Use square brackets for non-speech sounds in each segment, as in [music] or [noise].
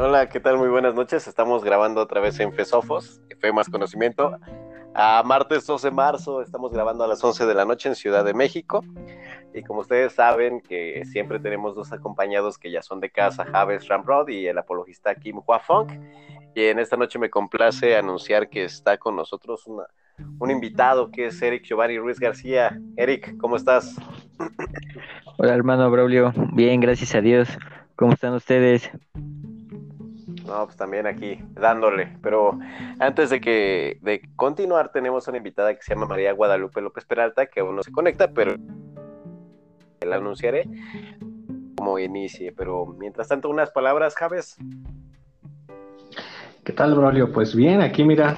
Hola, ¿qué tal? Muy buenas noches. Estamos grabando otra vez en Fesofos, Fe Más Conocimiento. A martes 12 de marzo estamos grabando a las 11 de la noche en Ciudad de México. Y como ustedes saben que siempre tenemos dos acompañados que ya son de casa, Javes Ramrod y el apologista Kim Hua Fong. Y en esta noche me complace anunciar que está con nosotros un invitado que es Eric Giovanni Ruiz García. Eric, ¿cómo estás? Hola hermano Braulio, bien, gracias a Dios. ¿Cómo están ustedes? No, pues también aquí dándole. Pero antes de que de continuar, tenemos una invitada que se llama María Guadalupe López Peralta, que aún no se conecta, pero la anunciaré como inicie. Pero mientras tanto, unas palabras, Javes. ¿Qué tal, Braulio? Pues bien, aquí mira,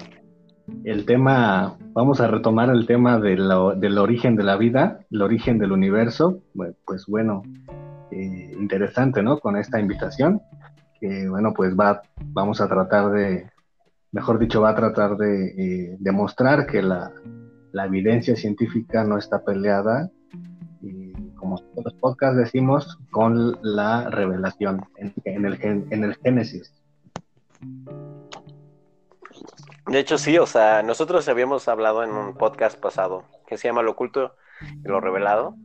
el tema, vamos a retomar el tema de del origen de la vida, el origen del universo. Pues bueno, eh, interesante, ¿no? Con esta invitación que bueno, pues va, vamos a tratar de, mejor dicho, va a tratar de eh, demostrar que la, evidencia científica no está peleada, y como todos los podcasts decimos, con la revelación en, el, en el Génesis. De hecho, sí, o sea, nosotros habíamos hablado en un podcast pasado que se llama Lo oculto y lo revelado,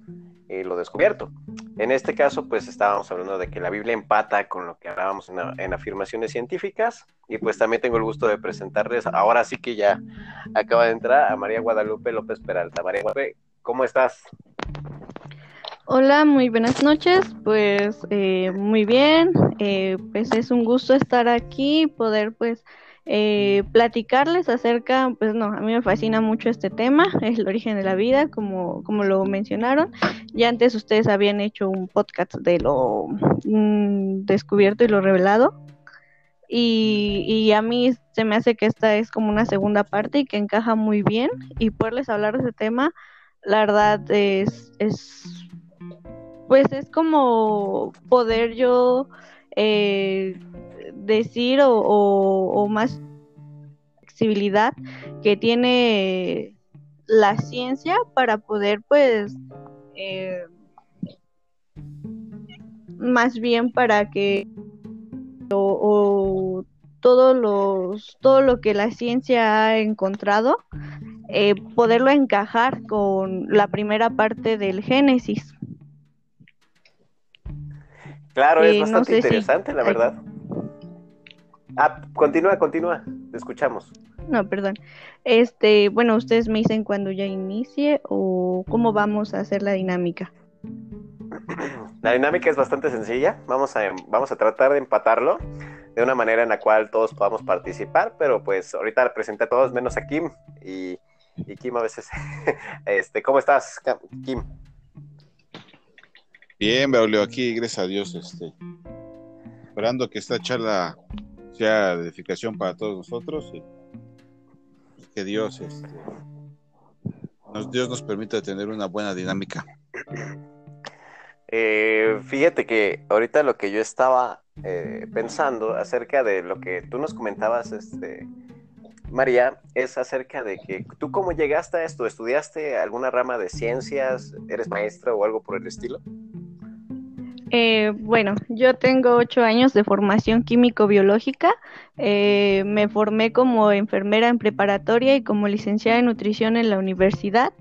y lo descubierto. En este caso, pues estábamos hablando de que la Biblia empata con lo que hablábamos en, afirmaciones científicas y pues también tengo el gusto de presentarles, ahora sí que ya acaba de entrar a María Guadalupe López Peralta. María Guadalupe, ¿cómo estás? Hola, muy buenas noches. Pues eh, muy bien, eh, pues es un gusto estar aquí, poder pues eh, platicarles acerca, pues no, a mí me fascina mucho este tema, es [laughs] el origen de la vida, como, como lo mencionaron. Ya antes ustedes habían hecho un podcast de lo mm, descubierto y lo revelado. Y, y, a mí se me hace que esta es como una segunda parte y que encaja muy bien. Y poderles hablar de ese tema, la verdad es, es pues es como poder yo eh, decir o, más flexibilidad que tiene la ciencia para poder pues eh, más bien para que o, todos los todo lo que la ciencia ha encontrado eh, poderlo encajar con la primera parte del Génesis. Claro es eh, bastante interesante la verdad Ah, continúa, continúa, te escuchamos. No, perdón. Este, bueno, ustedes me dicen cuando ya inicie o cómo vamos a hacer la dinámica. [clears throat] La dinámica es bastante sencilla. Vamos a, vamos a tratar de empatarlo de una manera en la cual todos podamos participar, pero pues ahorita presenté a todos menos a Kim y, y Kim a veces. [laughs] este, ¿Cómo estás, Kim? Bien, Braulio, aquí, gracias a Dios, este, esperando que esta charla sea edificación para todos nosotros y que Dios, este, nos, Dios nos permita tener una buena dinámica. Eh, fíjate que ahorita lo que yo estaba eh, pensando acerca de lo que tú nos comentabas, este, María, es acerca de que tú cómo llegaste a esto, ¿estudiaste alguna rama de ciencias? ¿Eres maestra o algo por el estilo? Eh, bueno, yo tengo ocho años de formación químico-biológica. Eh, me formé como enfermera en preparatoria y como licenciada en nutrición en la universidad.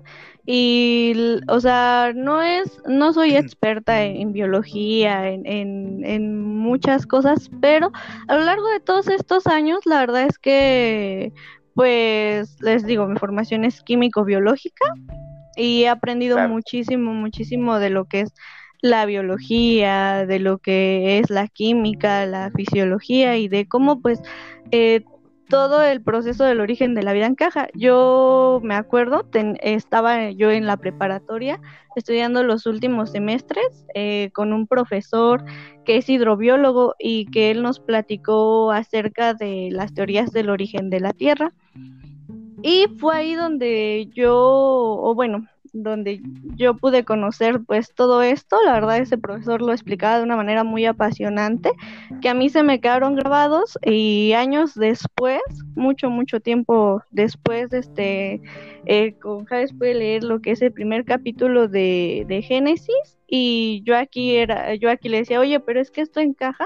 Y, o sea, no es, no soy experta en, biología, en, en, muchas cosas, pero a lo largo de todos estos años, la verdad es que, pues, les digo, mi formación es químico-biológica y he aprendido muchísimo, muchísimo de lo que es la biología, de lo que es la química, la fisiología y de cómo pues eh, todo el proceso del origen de la vida encaja. Yo me acuerdo, estaba yo en la preparatoria estudiando los últimos semestres eh, con un profesor que es hidrobiólogo y que él nos platicó acerca de las teorías del origen de la Tierra. Y fue ahí donde yo, o bueno, donde yo pude conocer pues todo esto. La verdad ese profesor lo explicaba de una manera muy apasionante que a mí se me quedaron grabados y años después, mucho, mucho tiempo después, este, eh, con Javes pude leer lo que es el primer capítulo de, de Génesis y yo aquí era, yo aquí le decía, oye, pero es que esto encaja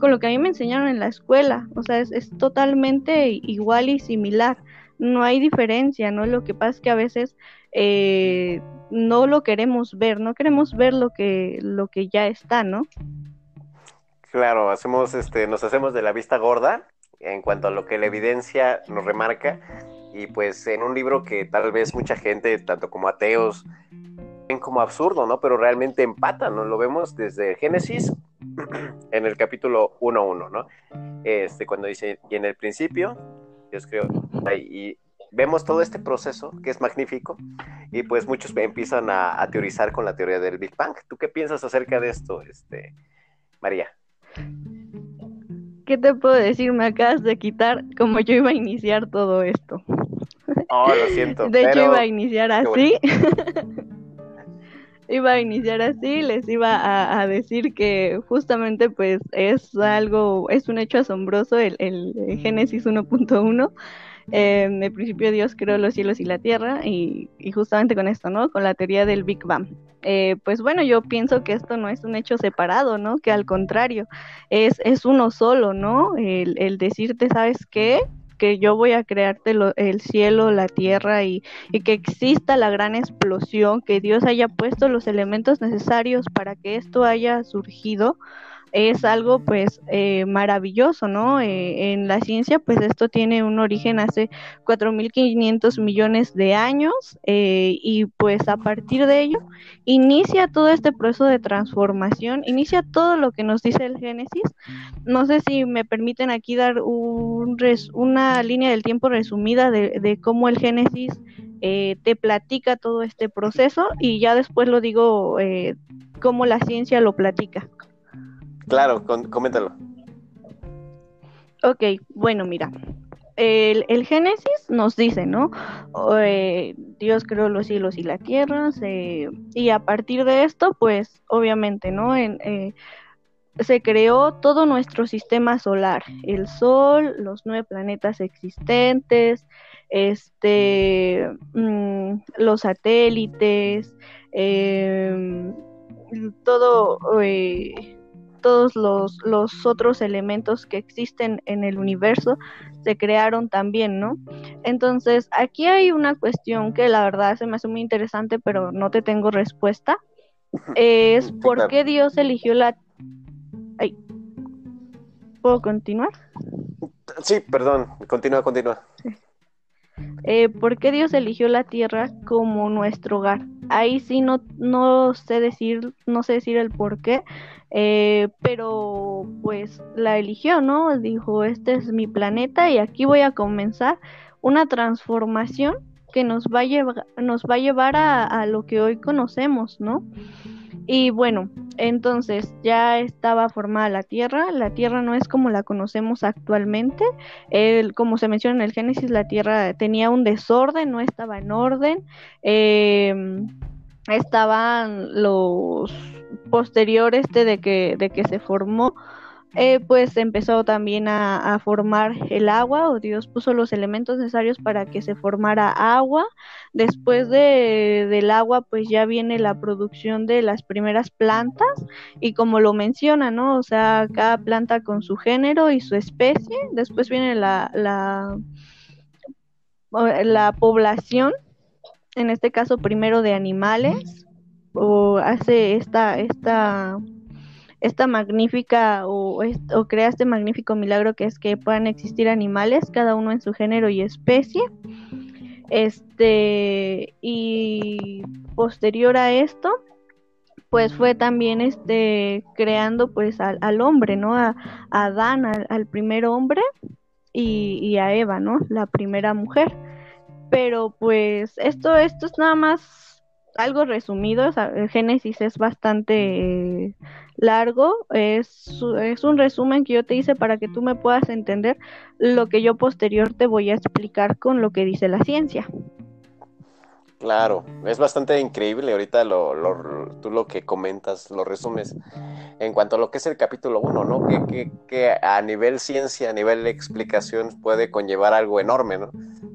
con lo que a mí me enseñaron en la escuela, o sea, es, es totalmente igual y similar no hay diferencia, ¿no? Lo que pasa es que a veces eh, no lo queremos ver, no queremos ver lo que, lo que ya está, ¿no? Claro, hacemos, este, nos hacemos de la vista gorda en cuanto a lo que la evidencia nos remarca y pues en un libro que tal vez mucha gente, tanto como ateos, ven como absurdo, ¿no? Pero realmente empatan, ¿no? Lo vemos desde Génesis [clears throat] en el capítulo 1.1, ¿no? Este, cuando dice, y en el principio Dios creo. Y vemos todo este proceso que es magnífico y pues muchos empiezan a, teorizar con la teoría del Big Bang. ¿Tú qué piensas acerca de esto, este, María? ¿Qué te puedo decir? Me acabas de quitar como yo iba a iniciar todo esto. Oh, lo siento. [laughs] De hecho, iba a iniciar así. [laughs] iba a iniciar así, les iba a, decir que justamente pues es algo, es un hecho asombroso el, el Génesis 1.1. Eh, en el principio Dios creó los cielos y la tierra y, justamente con esto, ¿no? Con la teoría del Big Bang. Eh, pues bueno, yo pienso que esto no es un hecho separado, ¿no? Que al contrario, es, es uno solo, ¿no? El, el decirte, ¿sabes qué? Que yo voy a crearte el cielo, la tierra y, y, que exista la gran explosión, que Dios haya puesto los elementos necesarios para que esto haya surgido, es algo pues eh, maravilloso, ¿no? Eh, en la ciencia pues esto tiene un origen hace 4.500 millones de años eh, y pues a partir de ello inicia todo este proceso de transformación, inicia todo lo que nos dice el Génesis. No sé si me permiten aquí dar un una línea del tiempo resumida de, de cómo el Génesis te platica todo este proceso y ya después lo digo cómo la ciencia lo platica. Claro, coméntalo. Ok, bueno, mira. El, el Génesis nos dice, ¿no? Eh, Dios creó los cielos y la tierra, y a partir de esto, pues, obviamente, ¿no? En, eh, se creó todo nuestro sistema solar, el Sol, los nueve planetas existentes, este, mm, los satélites, em, todo, eh, todos los, los otros elementos que existen en el universo se crearon también, ¿no? Entonces, aquí hay una cuestión que la verdad se me hace muy interesante, pero no te tengo respuesta. Es por qué Dios eligió la... Ay. ¿Puedo continuar? Sí, perdón, continúa, continúa. Eh, ¿Por qué Dios eligió la tierra como nuestro hogar? Ahí sí no, no sé decir, no sé decir el por qué, eh, pero pues la eligió, ¿no? Dijo, este es mi planeta y aquí voy a comenzar una transformación que nos va a llevar, nos va a, llevar a, lo que hoy conocemos, ¿no? Y bueno, entonces ya estaba formada la Tierra. La Tierra no es como la conocemos actualmente. El, como se menciona en el Génesis, la Tierra tenía un desorden, no estaba en orden. Eh, estaban los posteriores de que, de que se formó, eh, pues empezó también a, formar el agua, o Dios puso los elementos necesarios para que se formara agua. Después de, del agua, pues ya viene la producción de las primeras plantas, y como lo menciona, ¿no? O sea, cada planta con su género y su especie. Después viene la, la, la población en este caso primero de animales, o hace esta, esta, esta magnífica o, o, crea este magnífico milagro que es que puedan existir animales, cada uno en su género y especie. Este, y posterior a esto, pues fue también este creando pues al, hombre, ¿no? A, Adán, al, al, primer hombre, y, y a Eva, ¿no? La primera mujer pero pues esto, esto es nada más algo resumido, el Génesis es bastante largo, es, es un resumen que yo te hice para que tú me puedas entender lo que yo posterior te voy a explicar con lo que dice la ciencia. Claro, es bastante increíble ahorita lo, lo, tú lo que comentas, lo resumes en cuanto a lo que es el capítulo 1, ¿no? Que, que, que, a nivel ciencia, a nivel de explicación puede conllevar algo enorme, ¿no?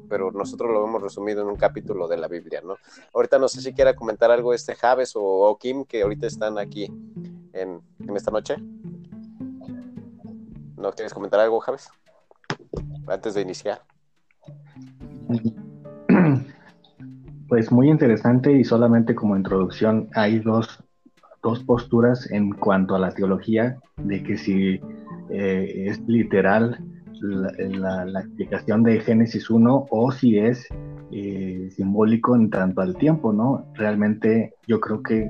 Pero nosotros lo hemos resumido en un capítulo de la Biblia, ¿no? Ahorita no sé si quiera comentar algo este Javes o, o Kim, que ahorita están aquí en, en esta noche. ¿No quieres comentar algo, Javes? Antes de iniciar. [clears throat] [clears throat] Pues muy interesante y solamente como introducción hay dos, dos posturas en cuanto a la teología de que si eh, es literal la, la, explicación de Génesis 1 o si es eh, simbólico en tanto al tiempo, ¿no? Realmente yo creo que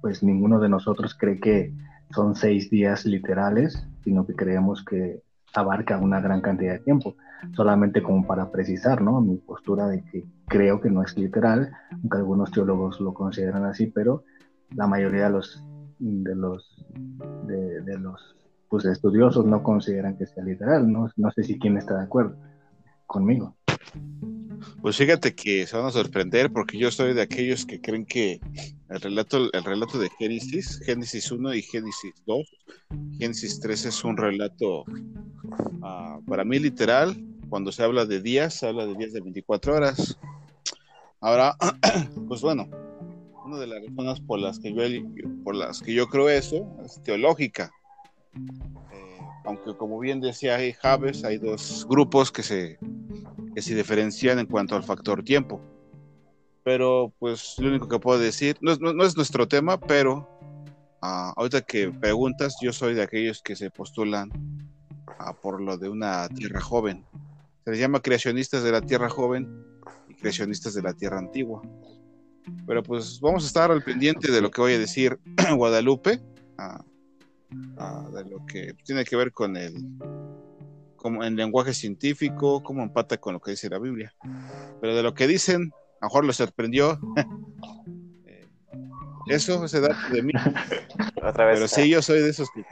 pues ninguno de nosotros cree que son seis días literales, sino que creemos que abarca una gran cantidad de tiempo solamente como para precisar, ¿no? Mi postura de que creo que no es literal, aunque algunos teólogos lo consideran así, pero la mayoría de los de los de, los pues, estudiosos no consideran que sea literal, ¿no? Sé si quién está de acuerdo conmigo. Pues fíjate que se van a sorprender porque yo soy de aquellos que creen que el relato, el relato de Génesis, Génesis 1 y Génesis 2, Génesis 3 es un relato uh, para mí literal. Cuando se habla de días, se habla de días de 24 horas. Ahora, [clears throat] pues bueno, una de las razones por las que yo, por las que yo creo eso es teológica. Eh, aunque como bien decía Javes, hay dos grupos que se que se diferencian en cuanto al factor tiempo. Pero pues lo único que puedo decir, no es, no, es nuestro tema, pero uh, ahorita que preguntas, yo soy de aquellos que se postulan uh, por lo de una tierra joven. Se les llama creacionistas de la tierra joven y creacionistas de la tierra antigua. Pero pues vamos a estar al pendiente de lo que voy a decir [clears throat] Guadalupe, uh, de lo que tiene que ver con el como en lenguaje científico, cómo empata con lo que dice la Biblia. Pero de lo que dicen, a lo mejor les sorprendió. [laughs] Eso, ese dato de mí. [laughs] Otra vez. Pero sí, yo soy de esos que,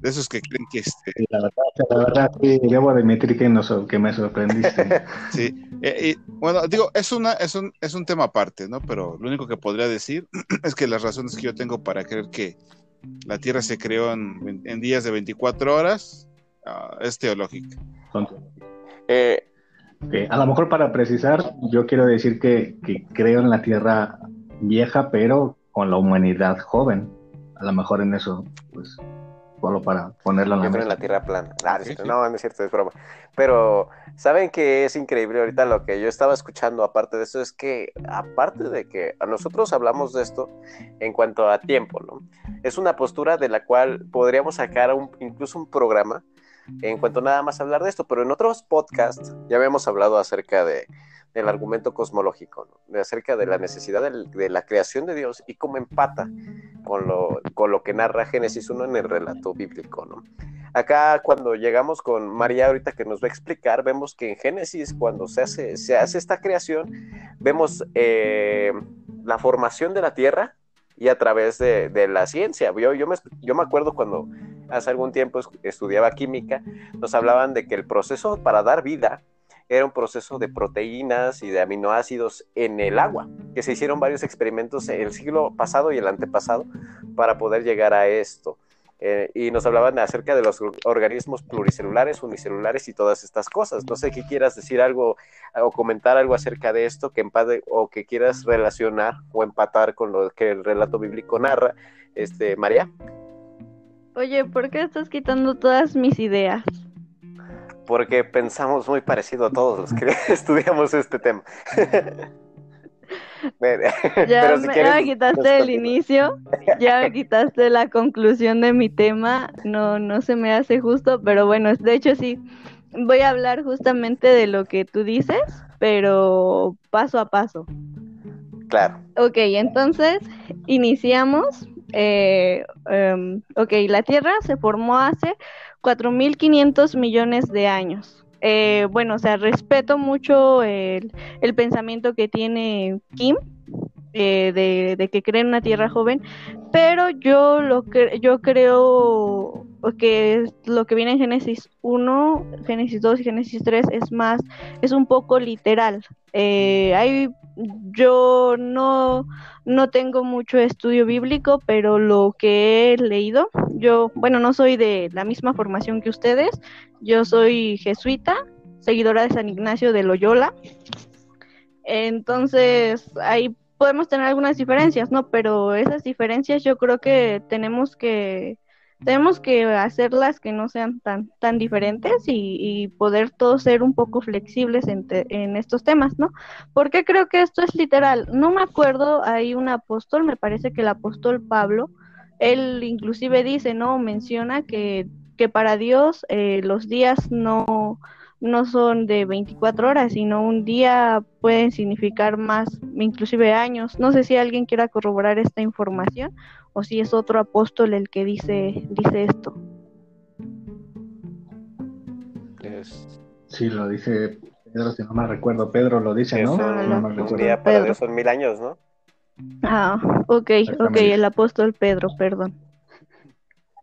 de esos que creen que este. La verdad, la verdad sí, debo admitir que, nos, que me sorprendiste. [laughs] sí, eh, y, bueno, digo, es, una, es, un, es un tema aparte, ¿no? Pero lo único que podría decir [clears throat] es que las razones que yo tengo para creer que la Tierra se creó en, en días de 24 horas uh, es teológica. Eh, okay. A lo mejor para precisar, yo quiero decir que, que, creo en la tierra vieja, pero con la humanidad joven. A lo mejor en eso, pues, solo para ponerlo en la Yo creo en la tierra plana. Ah, sí, sí. No, no es cierto, es broma. Pero, ¿saben que es increíble ahorita lo que yo estaba escuchando? Aparte de eso, es que, aparte de que nosotros hablamos de esto en cuanto a tiempo, ¿no? Es una postura de la cual podríamos sacar un, incluso un programa en cuanto nada más a hablar de esto, pero en otros podcasts ya habíamos hablado acerca de, del argumento cosmológico, ¿no? de acerca de la necesidad de, de, la creación de Dios y cómo empata con lo, con lo que narra Génesis 1 en el relato bíblico. ¿no? Acá cuando llegamos con María ahorita que nos va a explicar, vemos que en Génesis cuando se hace, se hace esta creación, vemos eh, la formación de la tierra y a través de, de la ciencia. Yo, yo, me, yo me acuerdo cuando hace algún tiempo estudiaba química, nos hablaban de que el proceso para dar vida era un proceso de proteínas y de aminoácidos en el agua, que se hicieron varios experimentos en el siglo pasado y el antepasado para poder llegar a esto. Eh, y nos hablaban acerca de los organismos pluricelulares, unicelulares y todas estas cosas. No sé qué quieras decir algo o comentar algo acerca de esto que empate o que quieras relacionar o empatar con lo que el relato bíblico narra, este, María. Oye, ¿por qué estás quitando todas mis ideas? Porque pensamos muy parecido a todos los que [laughs] estudiamos este tema. [laughs] ya, si me, quieres, ya, me, quitaste el inicio, [laughs] ya me quitaste la conclusión de mi tema, no, no se me hace justo, pero bueno, de hecho sí, voy a hablar justamente de lo que tú dices, pero paso a paso. Claro. Ok, entonces iniciamos eh, um, ok, la Tierra se formó hace 4.500 millones de años. Eh, bueno, o sea, respeto mucho el, el pensamiento que tiene Kim, eh, de, de, que cree en una Tierra joven, pero yo lo que yo creo que lo que viene en Génesis 1, Génesis 2 y Génesis 3 es más, es un poco literal. Eh, hay, yo no, no tengo mucho estudio bíblico, pero lo que he leído, yo, bueno, no soy de la misma formación que ustedes, yo soy jesuita, seguidora de San Ignacio de Loyola. Entonces, ahí podemos tener algunas diferencias, ¿no? Pero esas diferencias yo creo que tenemos que tenemos que hacerlas que no sean tan, tan diferentes y, poder todos ser un poco flexibles en, en, estos temas, ¿no? Porque creo que esto es literal. No me acuerdo, hay un apóstol, me parece que el apóstol Pablo, él inclusive dice, ¿no? Menciona que, que para Dios eh, los días no, no son de 24 horas, sino un día pueden significar más, inclusive años. No sé si alguien quiera corroborar esta información o si es otro apóstol el que dice, dice esto. Sí, lo dice Pedro, si no me recuerdo, Pedro lo dice, ¿no? un día para Dios son mil años, ¿no? Ah, ok, ok, el apóstol Pedro, perdón.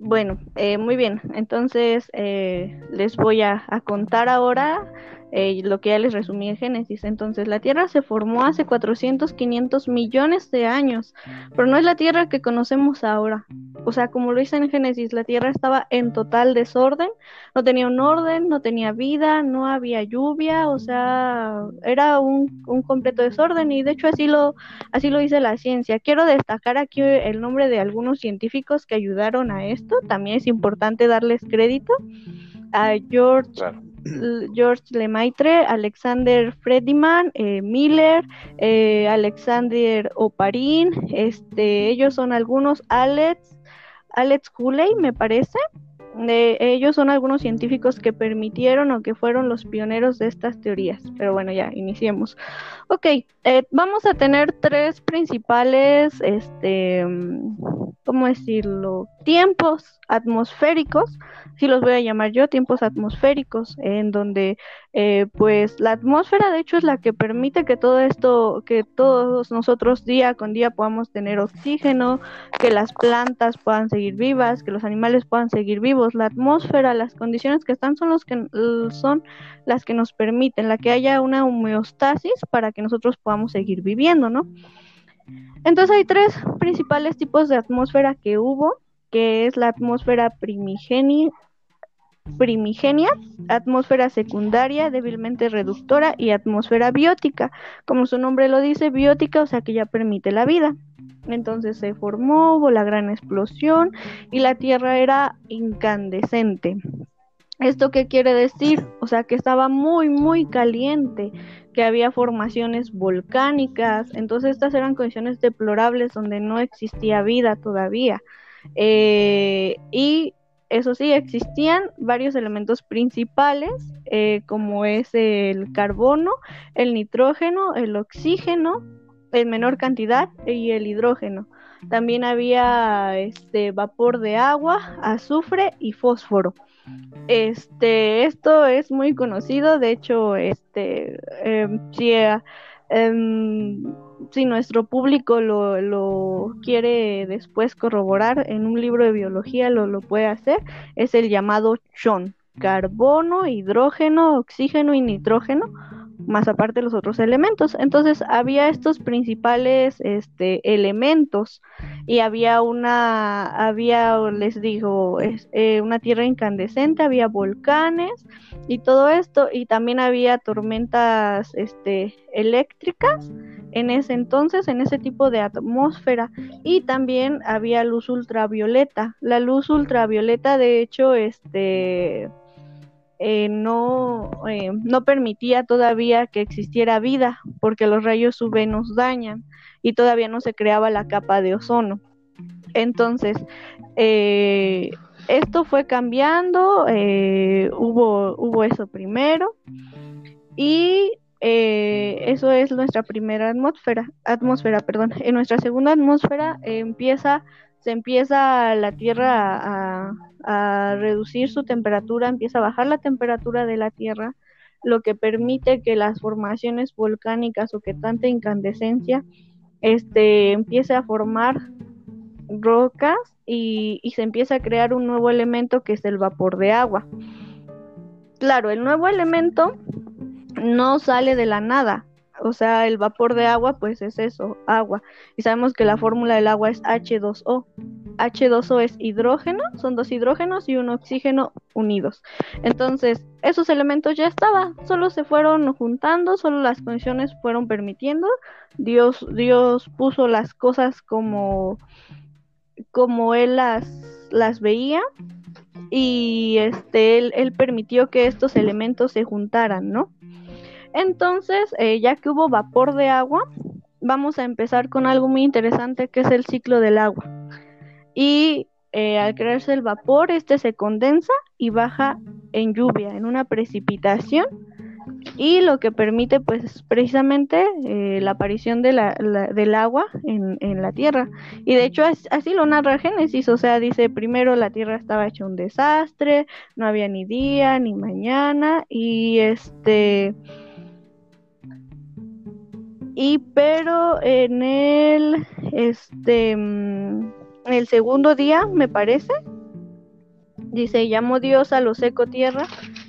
Bueno, eh, muy bien, entonces eh, les voy a, a contar ahora eh, lo que ya les resumí en Génesis. Entonces, la Tierra se formó hace 400, 500 millones de años, pero no es la Tierra que conocemos ahora. O sea, como lo dice en Génesis, la Tierra estaba en total desorden, no tenía un orden, no tenía vida, no había lluvia, o sea, era un, completo desorden y de hecho así lo, así lo dice la ciencia. Quiero destacar aquí el nombre de algunos científicos que ayudaron a esto, también es importante darles crédito a George George Lemaitre, Alexander Frediman, eh, Miller, eh, Alexander Oparin, este, ellos son algunos, Alex, Alex Cooley, me parece, ellos son algunos científicos que permitieron o que fueron los pioneros de estas teorías. Pero bueno, ya iniciemos. Ok, eh, vamos a tener tres principales, este, ¿cómo decirlo? Tiempos atmosféricos sí los voy a llamar yo, tiempos atmosféricos, en donde eh, pues la atmósfera de hecho es la que permite que todo esto, que todos nosotros día con día podamos tener oxígeno, que las plantas puedan seguir vivas, que los animales puedan seguir vivos. La atmósfera, las condiciones que están son, los que, son las que nos permiten, la que haya una homeostasis para que nosotros podamos seguir viviendo, ¿no? Entonces hay tres principales tipos de atmósfera que hubo que es la atmósfera primigenia, atmósfera secundaria débilmente reductora y atmósfera biótica. Como su nombre lo dice, biótica, o sea que ya permite la vida. Entonces se formó, hubo la gran explosión y la Tierra era incandescente. ¿Esto qué quiere decir? O sea que estaba muy, muy caliente, que había formaciones volcánicas. Entonces estas eran condiciones deplorables donde no existía vida todavía. Eh, y eso sí, existían varios elementos principales, eh, como es el carbono, el nitrógeno, el oxígeno, en menor cantidad, y el hidrógeno. También había este vapor de agua, azufre y fósforo. Este, esto es muy conocido, de hecho, este, em, em, si nuestro público lo, lo, quiere después corroborar en un libro de biología, lo, lo puede hacer, es el llamado CHON, carbono, hidrógeno, oxígeno y nitrógeno, más aparte los otros elementos. Entonces había estos principales este, elementos y había una, había, les digo, eh, una tierra incandescente, había volcanes y todo esto, y también había tormentas este, eléctricas en ese entonces, en ese tipo de atmósfera, y también había luz ultravioleta. La luz ultravioleta, de hecho, este eh, no, eh, no permitía todavía que existiera vida, porque los rayos UV nos dañan y todavía no se creaba la capa de ozono. Entonces, eh, esto fue cambiando, hubo, eso primero y eso es nuestra primera atmósfera, atmósfera, perdón. En nuestra segunda atmósfera empieza, se empieza la Tierra a, reducir su temperatura, empieza a bajar la temperatura de la Tierra, lo que permite que las formaciones volcánicas o que tanta incandescencia este, empiece a formar rocas y, y, se empieza a crear un nuevo elemento que es el vapor de agua. Claro, el nuevo elemento no sale de la nada, o sea, el vapor de agua pues es eso, agua. Y sabemos que la fórmula del agua es H2O. H2O es hidrógeno, son dos hidrógenos y un oxígeno unidos. Entonces, esos elementos ya estaban, solo se fueron juntando, solo las condiciones fueron permitiendo. Dios, Dios puso las cosas como, como él las, las veía y este, él, él permitió que estos elementos se juntaran, ¿no? Entonces, eh, ya que hubo vapor de agua, vamos a empezar con algo muy interesante que es el ciclo del agua. Y eh, al crearse el vapor, este se condensa y baja en lluvia, en una precipitación, y lo que permite pues precisamente eh, la aparición del agua en, en, la tierra. Y de hecho así lo narra Génesis, o sea, dice primero la tierra estaba hecha un desastre, no había ni día ni mañana, y este y pero en el este mm, el segundo día me parece dice llamó Dios a lo seco tierra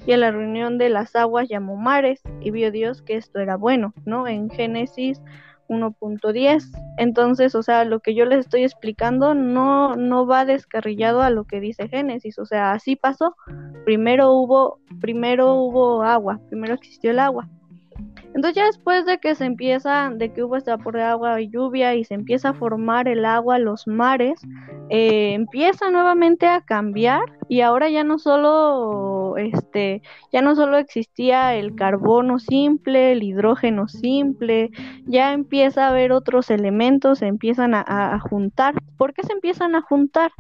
y a la reunión de las aguas llamó mares y vio Dios que esto era bueno no en Génesis 1.10 entonces o sea lo que yo les estoy explicando no no va descarrillado a lo que dice Génesis o sea así pasó. Primero hubo primero hubo agua primero existió el agua entonces ya después de que se empieza, de que hubo este vapor de agua y lluvia y se empieza a formar el agua, los mares, eh, empieza nuevamente a cambiar y ahora ya no solo, este, ya no solo existía el carbono simple, el hidrógeno simple, ya empieza a haber otros elementos, se empiezan a, juntar. ¿Por qué se empiezan a juntar?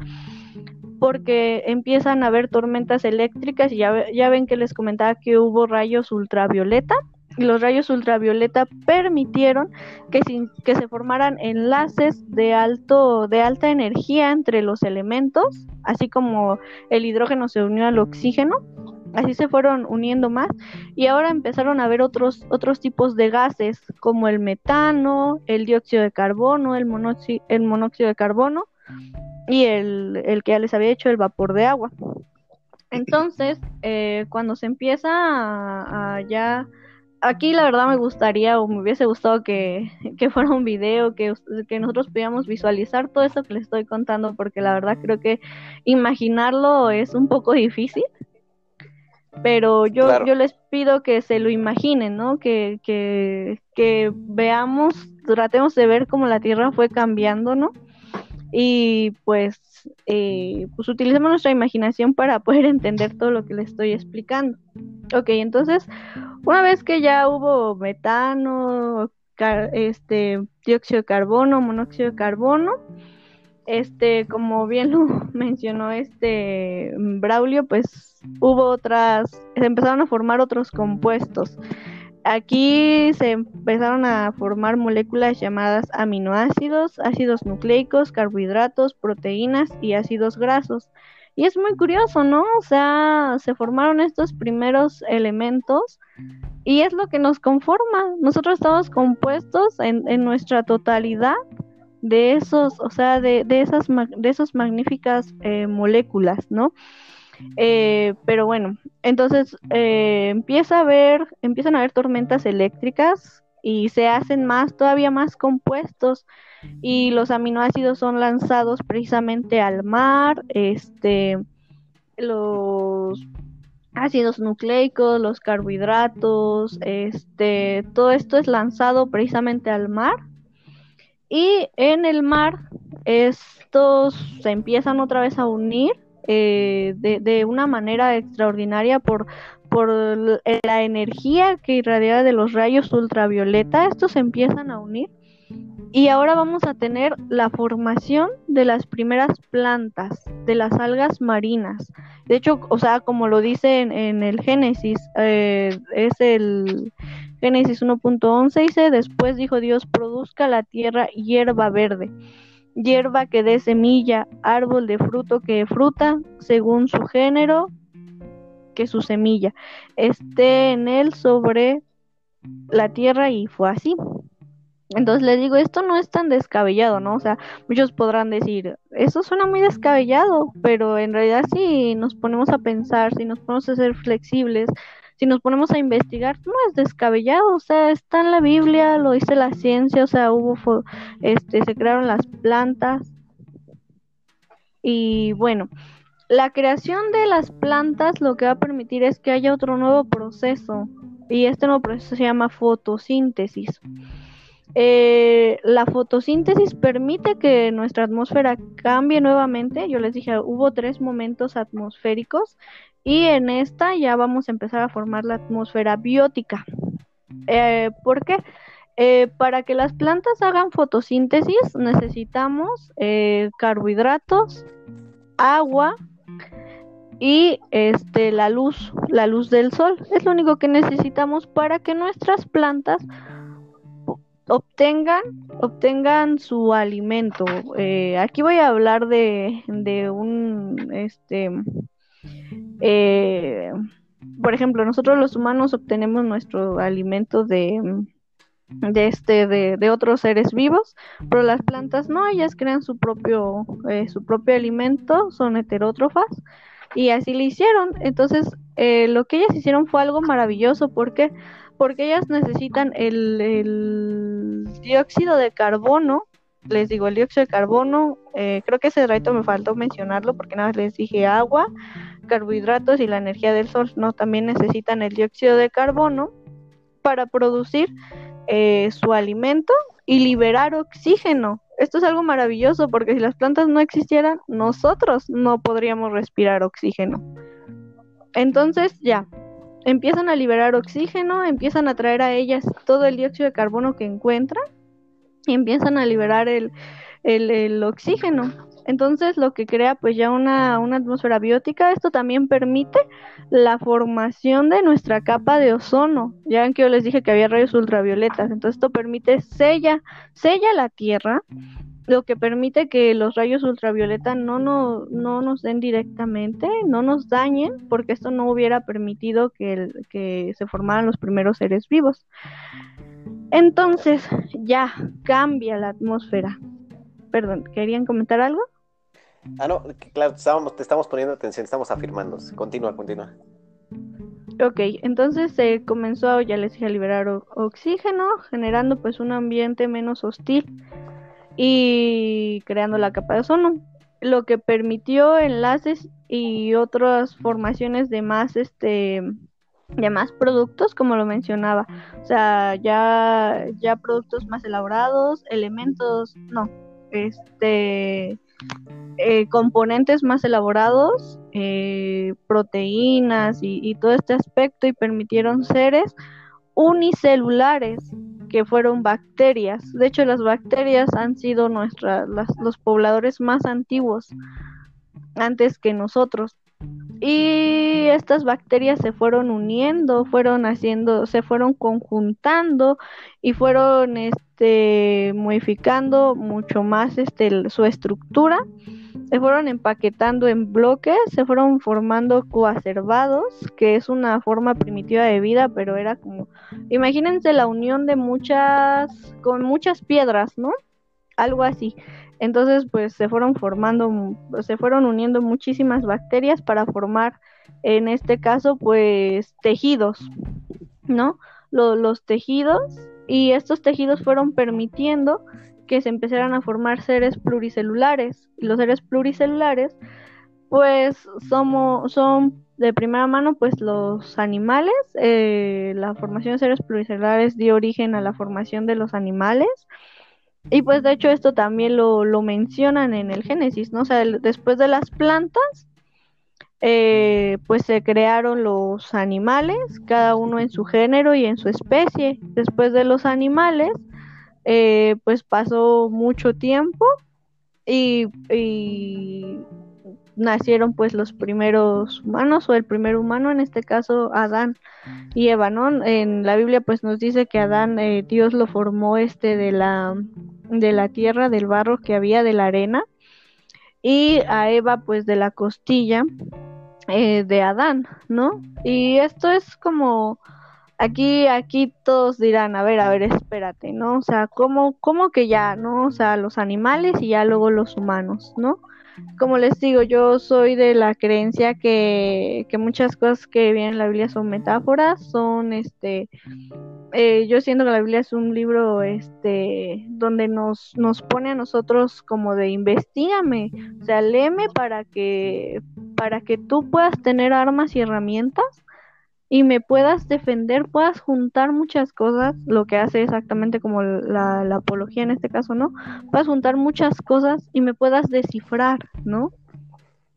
porque empiezan a haber tormentas eléctricas y ya, ya ven que les comentaba que hubo rayos ultravioleta los rayos ultravioleta permitieron que, se formaran enlaces de alto de alta energía entre los elementos, así como el hidrógeno se unió al oxígeno, así se fueron uniendo más y ahora empezaron a haber otros otros tipos de gases como el metano, el dióxido de carbono, el monóxido de carbono y el, el que ya les había hecho el vapor de agua. Entonces, eh, cuando se empieza a ya aquí la verdad me gustaría o me hubiese gustado que, fuera un video, que, que, nosotros pudiéramos visualizar todo eso que les estoy contando, porque la verdad creo que imaginarlo es un poco difícil. Pero yo, yo les pido que se lo imaginen, ¿no? Que, que, que veamos, tratemos de ver cómo la Tierra fue cambiando, ¿no? Y pues, eh, pues utilicemos nuestra imaginación para poder entender todo lo que les estoy explicando. Ok, entonces una vez que ya hubo metano, este dióxido de carbono, monóxido de carbono, este, como bien lo [laughs] mencionó este Braulio, pues hubo otras, se empezaron a formar otros compuestos. Aquí se empezaron a formar moléculas llamadas aminoácidos, ácidos nucleicos, carbohidratos, proteínas y ácidos grasos. Y es muy curioso, ¿no? O sea, se formaron estos primeros elementos y es lo que nos conforma. Nosotros estamos compuestos en, en nuestra totalidad de esos, o sea, de, de esas, de magníficas eh, moléculas, ¿no? Eh, pero bueno, entonces eh, empieza a haber, empiezan a haber tormentas eléctricas y se hacen más, todavía más compuestos y los aminoácidos son lanzados precisamente al mar, este, los ácidos nucleicos, los carbohidratos, este, todo esto es lanzado precisamente al mar y en el mar estos se empiezan otra vez a unir eh, de, una manera extraordinaria por, por la energía que irradia de los rayos ultravioleta. Estos se empiezan a unir y ahora vamos a tener la formación de las primeras plantas, de las algas marinas. De hecho, o sea, como lo dice en, el Génesis, eh, es el Génesis 1.11, dice, después dijo Dios, produzca la tierra hierba verde, hierba que dé semilla, árbol de fruto que fruta, según su género, que su semilla esté en él sobre la tierra y fue así. Entonces les digo, esto no es tan descabellado, ¿no? O sea, muchos podrán decir, eso suena muy descabellado, pero en realidad si nos ponemos a pensar, si nos ponemos a ser flexibles, si nos ponemos a investigar, no es descabellado, o sea, está en la Biblia, lo dice la ciencia, o sea, hubo, este, se crearon las plantas. Y bueno, la creación de las plantas lo que va a permitir es que haya otro nuevo proceso, y este nuevo proceso se llama fotosíntesis. Eh, la fotosíntesis permite que nuestra atmósfera cambie nuevamente. Yo les dije, hubo tres momentos atmosféricos y en esta ya vamos a empezar a formar la atmósfera biótica. Eh, ¿Por qué? Eh, para que las plantas hagan fotosíntesis necesitamos carbohidratos, agua y este la luz, la luz del sol. Es lo único que necesitamos para que nuestras plantas obtengan, obtengan su alimento. Eh, aquí voy a hablar de, de un, este, eh, por ejemplo, nosotros los humanos obtenemos nuestro alimento de, de este, de, otros seres vivos, pero las plantas no, ellas crean su propio, eh, su propio alimento, son heterótrofas y así lo hicieron. Entonces, lo que ellas hicieron fue algo maravilloso porque porque ellas necesitan el, dióxido de carbono. Les digo, el dióxido de carbono, eh, creo que ese reto me faltó mencionarlo porque nada más les dije agua, carbohidratos y la energía del sol. No, también necesitan el dióxido de carbono para producir eh, su alimento y liberar oxígeno. Esto es algo maravilloso porque si las plantas no existieran, nosotros no podríamos respirar oxígeno. Entonces, ya, empiezan a liberar oxígeno, empiezan a traer a ellas todo el dióxido de carbono que encuentran y empiezan a liberar el, el, oxígeno. Entonces lo que crea pues ya una, una, atmósfera biótica, esto también permite la formación de nuestra capa de ozono. Ya ven que yo les dije que había rayos ultravioletas, entonces esto permite sella, sella la Tierra lo que permite que los rayos ultravioleta no, no, no nos den directamente, no nos dañen, porque esto no hubiera permitido que, que se formaran los primeros seres vivos. Entonces, ya cambia la atmósfera. Perdón, ¿querían comentar algo? Ah, no, claro, estábamos, te estamos poniendo atención, estamos afirmando. Continúa, continúa. Ok, entonces se comenzó, ya les dije, a liberar oxígeno, generando pues un ambiente menos hostil y creando la capa de ozono, lo que permitió enlaces y otras formaciones de más este de más productos como lo mencionaba o sea ya ya productos más elaborados elementos no este eh, componentes más elaborados eh, proteínas y, todo este aspecto y permitieron seres unicelulares que fueron bacterias. De hecho, las bacterias han sido nuestra, los pobladores más antiguos antes que nosotros. Y estas bacterias se fueron uniendo, fueron haciendo, se fueron conjuntando y fueron este modificando mucho más este su estructura se fueron empaquetando en bloques, se fueron formando coacervados, que es una forma primitiva de vida, pero era como, imagínense la unión de muchas, con muchas piedras, ¿no? Algo así. Entonces, pues se fueron formando, se fueron uniendo muchísimas bacterias para formar, en este caso, pues tejidos, ¿no? los tejidos y estos tejidos fueron permitiendo que se empezaran a formar seres pluricelulares. Y los seres pluricelulares, pues somos, son de primera mano, pues los animales. Eh, la formación de seres pluricelulares dio origen a la formación de los animales. Y pues de hecho esto también lo, lo mencionan en el Génesis, ¿no? O sea, después de las plantas, eh, pues se crearon los animales, cada uno en su género y en su especie. Después de los animales, eh, pues pasó mucho tiempo y, nacieron pues los primeros humanos o el primer humano, en este caso Adán y Eva, ¿no? En la Biblia pues nos dice que Adán eh, Dios lo formó este de la, de la tierra, del barro que había, de la arena y a Eva pues de la costilla eh, de Adán, ¿no? Y esto es como aquí, aquí todos dirán, a ver, a ver, espérate, ¿no? O sea, ¿cómo, cómo que ya, no? O sea, los animales y ya luego los humanos, ¿no? Como les digo, yo soy de la creencia que, que muchas cosas que vienen en la Biblia son metáforas, son este eh, yo siento que la Biblia es un libro este donde nos, nos pone a nosotros como de investigame, o sea, léeme para que para que tú puedas tener armas y herramientas y me puedas defender, puedas juntar muchas cosas, lo que hace exactamente como la, apología en este caso, ¿no? Puedas juntar muchas cosas y me puedas descifrar, ¿no?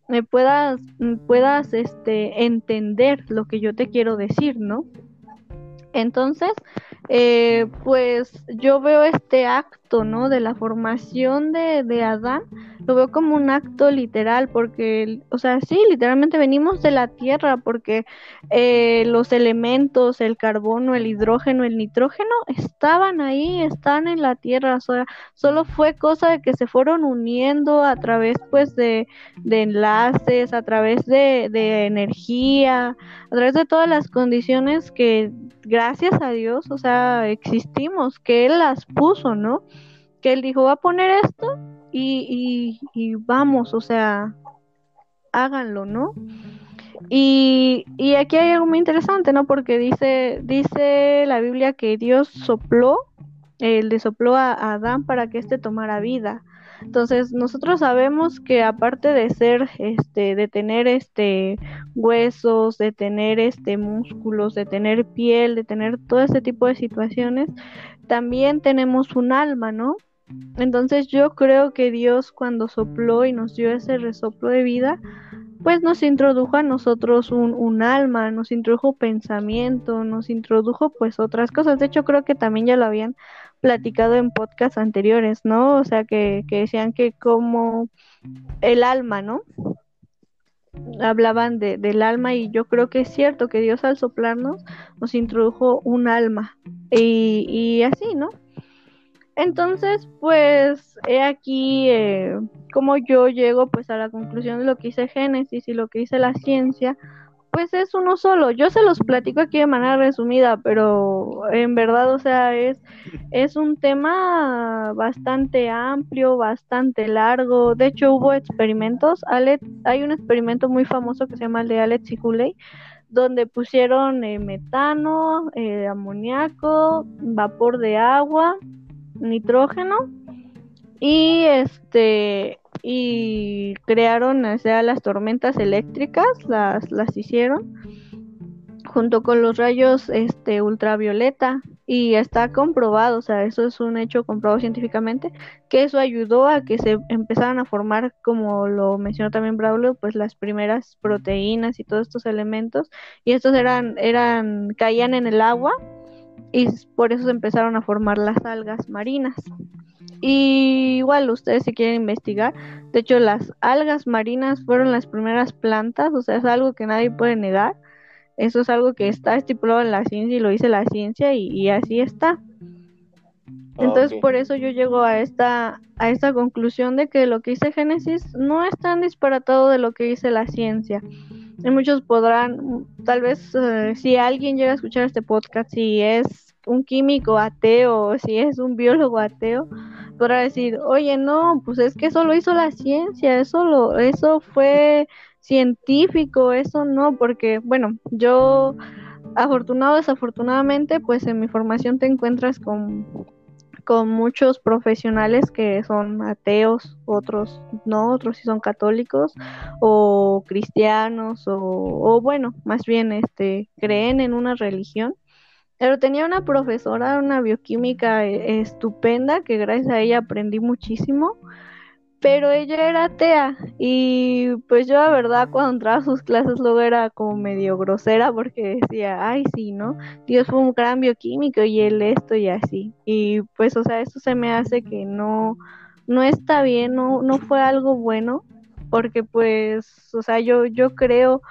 Me puedas, puedas este, entender lo que yo te quiero decir, ¿no? Entonces, eh, pues yo veo este acto, ¿no? De la formación de, de, Adán, lo veo como un acto literal, porque, o sea, sí, literalmente venimos de la tierra, porque eh, los elementos, el carbono, el hidrógeno, el nitrógeno, estaban ahí, están en la tierra, solo fue cosa de que se fueron uniendo a través, pues, de, de enlaces, a través de, de energía, a través de todas las condiciones que gracias a Dios, o sea, existimos, que Él las puso, ¿no? Que Él dijo, va a poner esto y, y, vamos, o sea, háganlo, ¿no? Y, y, aquí hay algo muy interesante, ¿no? Porque dice, dice la Biblia que Dios sopló, él le sopló a Adán para que éste tomara vida. Entonces, nosotros sabemos que aparte de ser, este, de tener este huesos, de tener este músculos, de tener piel, de tener todo ese tipo de situaciones, también tenemos un alma, ¿no? Entonces yo creo que Dios cuando sopló y nos dio ese resoplo de vida, pues nos introdujo a nosotros un, un, alma, nos introdujo pensamiento, nos introdujo pues otras cosas. De hecho creo que también ya lo habían platicado en podcasts anteriores, ¿no? O sea, que, que decían que como el alma, ¿no? Hablaban de, del alma y yo creo que es cierto que Dios al soplarnos nos introdujo un alma y, y así, ¿no? Entonces, pues, he aquí eh, como yo llego pues a la conclusión de lo que dice Génesis y lo que dice la ciencia, pues es uno solo. Yo se los platico aquí de manera resumida, pero en verdad, o sea, es, es un tema bastante amplio, bastante largo. De hecho, hubo experimentos. hay un experimento muy famoso que se llama el de Alex y Huley, donde pusieron eh, metano, eh, amoníaco, vapor de agua, nitrógeno y este y crearon o sea, las tormentas eléctricas, las, las hicieron junto con los rayos este ultravioleta. Y está comprobado, o sea, eso es un hecho comprobado científicamente, que eso ayudó a que se empezaran a formar, como lo mencionó también Braulio, pues las primeras proteínas y todos estos elementos, y estos eran, eran, caían en el agua, y por eso se empezaron a formar las algas marinas. Y igual ustedes si quieren investigar, de hecho las algas marinas fueron las primeras plantas, o sea, es algo que nadie puede negar. Eso es algo que está estipulado en la ciencia y lo dice la ciencia y, así está. Entonces por eso yo llego a esta a esta conclusión de que lo que dice Génesis no es tan disparatado de lo que dice la ciencia. Y muchos podrán, tal vez eh, si alguien llega a escuchar este podcast, si es un químico ateo, si es un biólogo ateo, podrá decir, oye, no, pues es que eso lo hizo la ciencia, eso, lo, eso fue científico, eso no, porque, bueno, yo, afortunado desafortunadamente, pues en mi formación te encuentras con, con muchos profesionales que son ateos, otros no, otros sí son católicos o cristianos o, bueno, más bien este creen en una religión. Pero tenía una profesora, una bioquímica eh, estupenda, que gracias a ella aprendí muchísimo, pero ella era atea y pues yo la verdad cuando entraba a sus clases luego era como medio grosera porque decía, ay sí, ¿no? Dios fue un gran bioquímico y él esto y así. Y pues o sea, eso se me hace que no, no está bien, no, no fue algo bueno, porque pues, o sea, yo, yo creo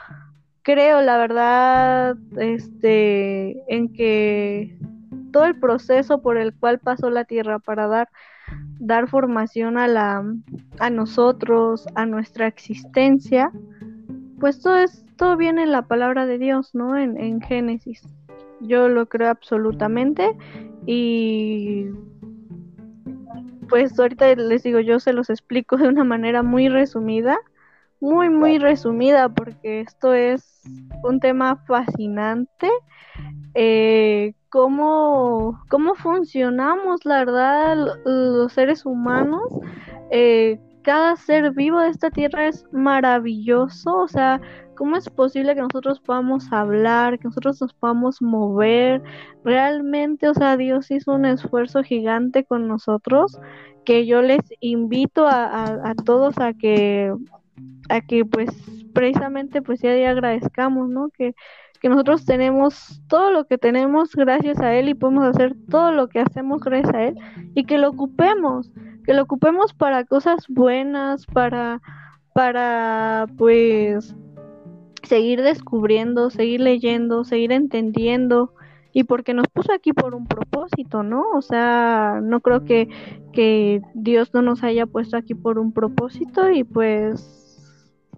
creo, la verdad, este, en que todo el proceso por el cual pasó la Tierra para dar, dar formación a la, a nosotros, a nuestra existencia, pues todo es, todo viene en la palabra de Dios, ¿no? En, en Génesis. yo lo creo absolutamente y pues ahorita les digo, yo se los explico de una manera muy resumida, muy, muy resumida, porque esto es un tema fascinante. Eh, cómo, cómo funcionamos, la verdad, los seres humanos. Eh, cada ser vivo de esta tierra es maravilloso, o sea, ¿cómo es posible que nosotros podamos hablar, que nosotros nos podamos mover? Realmente, o sea, Dios hizo un esfuerzo gigante con nosotros, que yo les invito a, todos a que, a que pues precisamente pues ya agradezcamos, ¿no? Que, que nosotros tenemos todo lo que tenemos gracias a Él y podemos hacer todo lo que hacemos gracias a Él y que lo ocupemos, que lo ocupemos para cosas buenas, para, para pues seguir descubriendo, seguir leyendo, seguir entendiendo y porque nos puso aquí por un propósito, ¿no? O sea, no creo que, que Dios no nos haya puesto aquí por un propósito y pues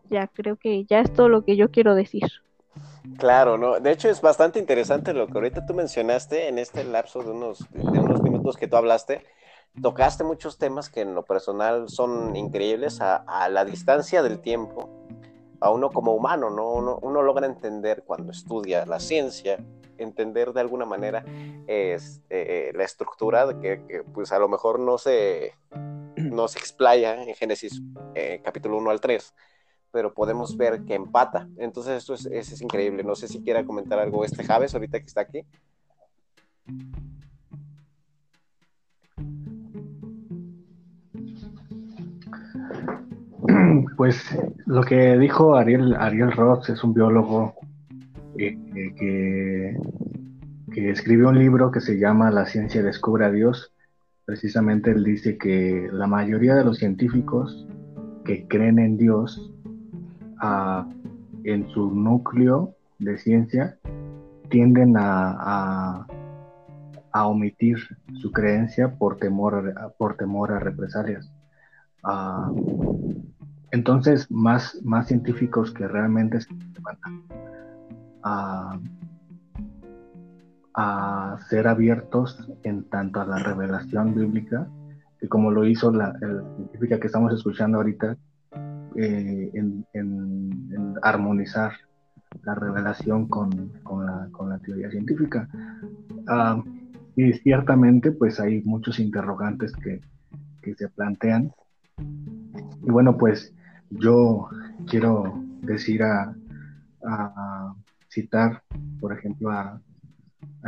ya creo que ya es todo lo que yo quiero decir. Claro, no. De hecho, es bastante interesante lo que ahorita tú mencionaste en este lapso de unos, minutos que tú hablaste. Tocaste muchos temas que en lo personal son increíbles a, la distancia del tiempo a uno como humano, ¿no? Uno, logra entender cuando estudia la ciencia, entender de alguna manera este, la estructura de que, pues a lo mejor no se, no se explaya en Génesis eh, capítulo 1 al 3, pero podemos ver que empata. Entonces esto es, es, increíble. No sé si quiera comentar algo este Javes ahorita que está aquí. [clears throat] Pues lo que dijo Ariel, Ariel Roth es un biólogo eh, eh, que, que escribió un libro que se llama La ciencia descubre a Dios. Precisamente él dice que la mayoría de los científicos que creen en Dios en su núcleo de ciencia tienden a, a, omitir su creencia por temor, por temor a represalias. Ah, entonces, más, científicos que realmente se van a, a, ser abiertos en tanto a la revelación bíblica, que como lo hizo la, científica que estamos escuchando ahorita, eh, en, armonizar la revelación con, la, teoría científica. Ah, y ciertamente, pues hay muchos interrogantes que se plantean. Y bueno, pues yo quiero decir a, citar, por ejemplo, a,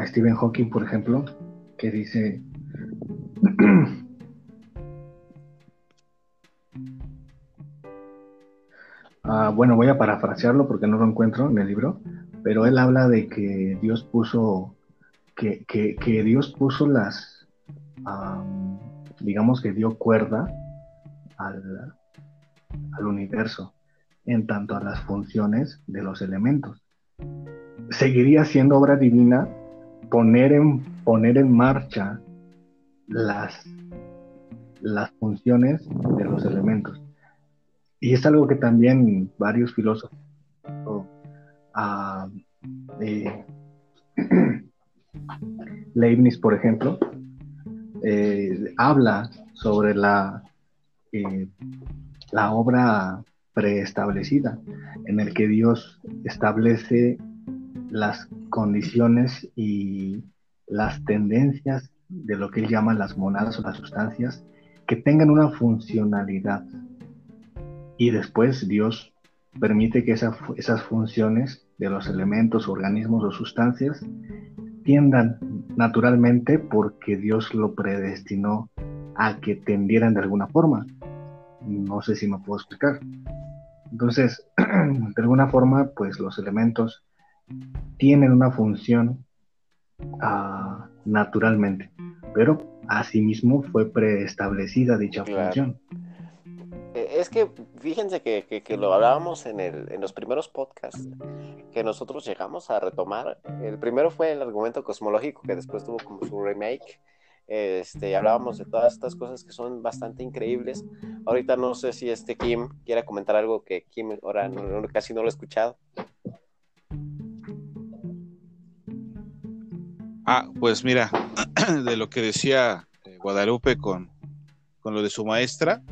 Stephen Hawking, por ejemplo, que dice, ah, bueno, voy a parafrasearlo porque no lo encuentro en el libro, pero él habla de que Dios puso, que, Dios puso las, digamos que dio cuerda al, al universo en tanto a las funciones de los elementos. Seguiría siendo obra divina poner en, poner en marcha las, las funciones de los elementos. Y es algo que también varios filósofos, uh, [clears throat] Leibniz, por ejemplo, eh, habla sobre la eh, la obra preestablecida, en el que Dios establece las condiciones y las tendencias de lo que él llama las monadas o las sustancias que tengan una funcionalidad. Y después Dios permite que esas funciones de los elementos, organismos o sustancias tiendan naturalmente porque Dios lo predestinó a que tendieran de alguna forma. No sé si me puedo explicar. Entonces, [clears throat] de alguna forma, pues los elementos tienen una función ah, naturalmente, pero asimismo fue preestablecida dicha función. Es que fíjense que, lo hablábamos en, el, en los primeros podcasts que nosotros llegamos a retomar. El primero fue el argumento cosmológico, que después tuvo como su remake, este, hablábamos de todas estas cosas que son bastante increíbles. Ahorita no sé si este Kim quiera comentar algo que Kim ahora casi no lo he escuchado. Ah, pues mira, [clears throat] de lo que decía eh, Guadalupe con, con lo de su maestra,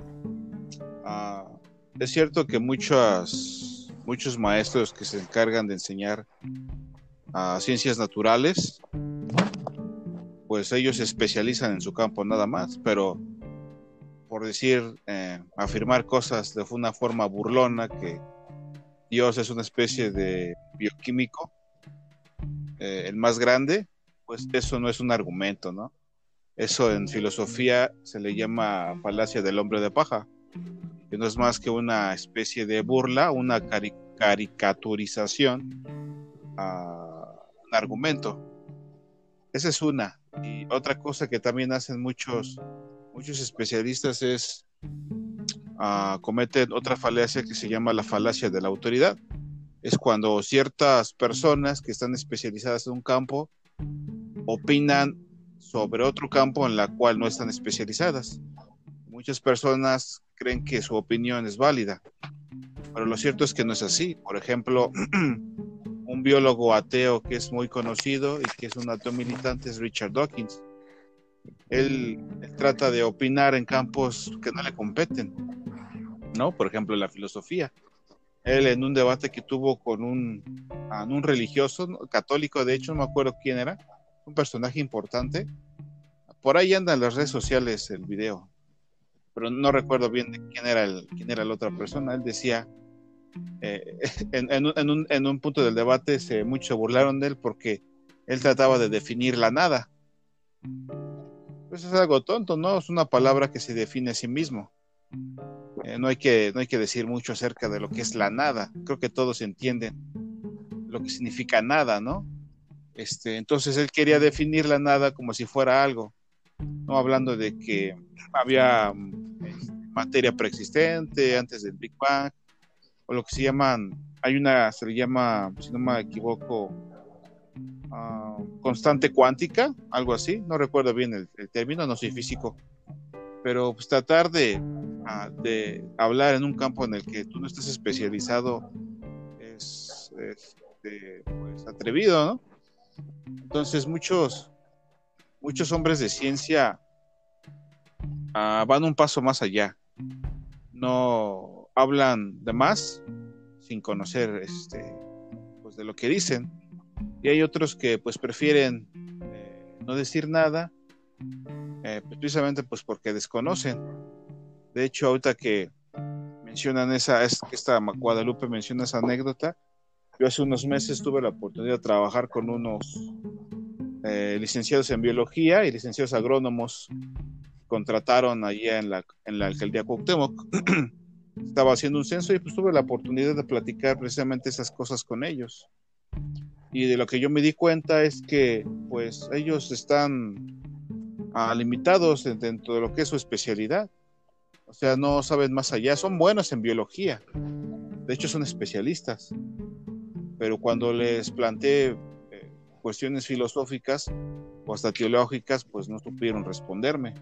es cierto que muchos, muchos maestros que se encargan de enseñar a ciencias naturales, pues ellos se especializan en su campo nada más, pero por decir, eh, afirmar cosas de una forma burlona que Dios es una especie de bioquímico, eh, el más grande, pues eso no es un argumento, ¿no? Eso en filosofía se le llama falacia del hombre de paja, que no es más que una especie de burla, una caricaturización a un argumento. Esa es una. Y otra cosa que también hacen muchos, muchos especialistas es uh, cometen otra falacia que se llama la falacia de la autoridad. Es cuando ciertas personas que están especializadas en un campo opinan sobre otro campo en la cual no están especializadas. Muchas personas creen que su opinión es válida, pero lo cierto es que no es así. Por ejemplo, [clears throat] un biólogo ateo que es muy conocido y que es un ateo militante es Richard Dawkins. Él, trata de opinar en campos que no le competen, ¿no? Por ejemplo, la filosofía. Él en un debate que tuvo con un, un religioso católico, de hecho, no me acuerdo quién era, un personaje importante. Por ahí anda en las redes sociales el video, pero no recuerdo bien de quién era, el, quién era la otra persona. Él decía, eh, [laughs] en, en, en, un, en, un, punto del debate, se, muchos se burlaron de él porque él trataba de definir la nada. Pues es algo tonto, ¿no? Es una palabra que se define a sí mismo. Eh, no, hay que, no hay que decir mucho acerca de lo que es la nada. Creo que todos entienden lo que significa nada, ¿no? Este, entonces él quería definir la nada como si fuera algo, no hablando de que había este, materia preexistente antes del Big Bang, o lo que se llaman, hay una, se le llama, si no me equivoco, uh, constante cuántica, algo así, no recuerdo bien el, término, no soy físico, pero pues tratar de, uh, de, hablar en un campo en el que tú no estás especializado es, es este, pues, atrevido, ¿no? Entonces muchos, muchos hombres de ciencia uh, van un paso más allá. No hablan de más sin conocer este, pues, de lo que dicen. Y hay otros que pues prefieren eh, no decir nada, eh, precisamente pues porque desconocen. De hecho, ahorita que mencionan esa, esta Guadalupe menciona esa anécdota, yo hace unos meses tuve la oportunidad de trabajar con unos eh, licenciados en biología y licenciados agrónomos contrataron allí en la, en la alcaldía Cuauhtémoc. [clears throat] Estaba haciendo un censo y pues tuve la oportunidad de platicar precisamente esas cosas con ellos. Y de lo que yo me di cuenta es que pues ellos están ah, limitados dentro de lo que es su especialidad. O sea, no saben más allá, son buenos en biología. De hecho, son especialistas pero cuando les planteé cuestiones filosóficas o hasta teológicas, pues no supieron responderme.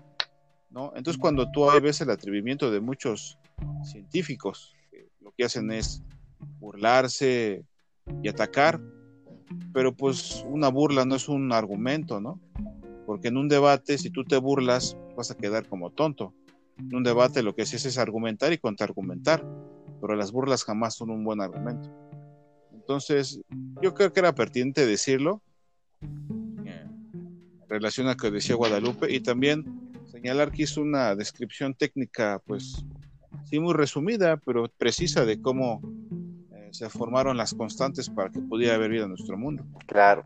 ¿no? Entonces, cuando tú ves el atrevimiento de muchos científicos, lo que hacen es burlarse y atacar, pero pues una burla no es un argumento, ¿no? Porque en un debate, si tú te burlas, vas a quedar como tonto. En un debate lo que haces es argumentar y contraargumentar, pero las burlas jamás son un buen argumento. Entonces, yo creo que era pertinente decirlo relación a lo que decía Guadalupe y también señalar que hizo una descripción técnica, pues sí muy resumida, pero precisa de cómo eh, se formaron las constantes para que pudiera haber vida en nuestro mundo. Claro.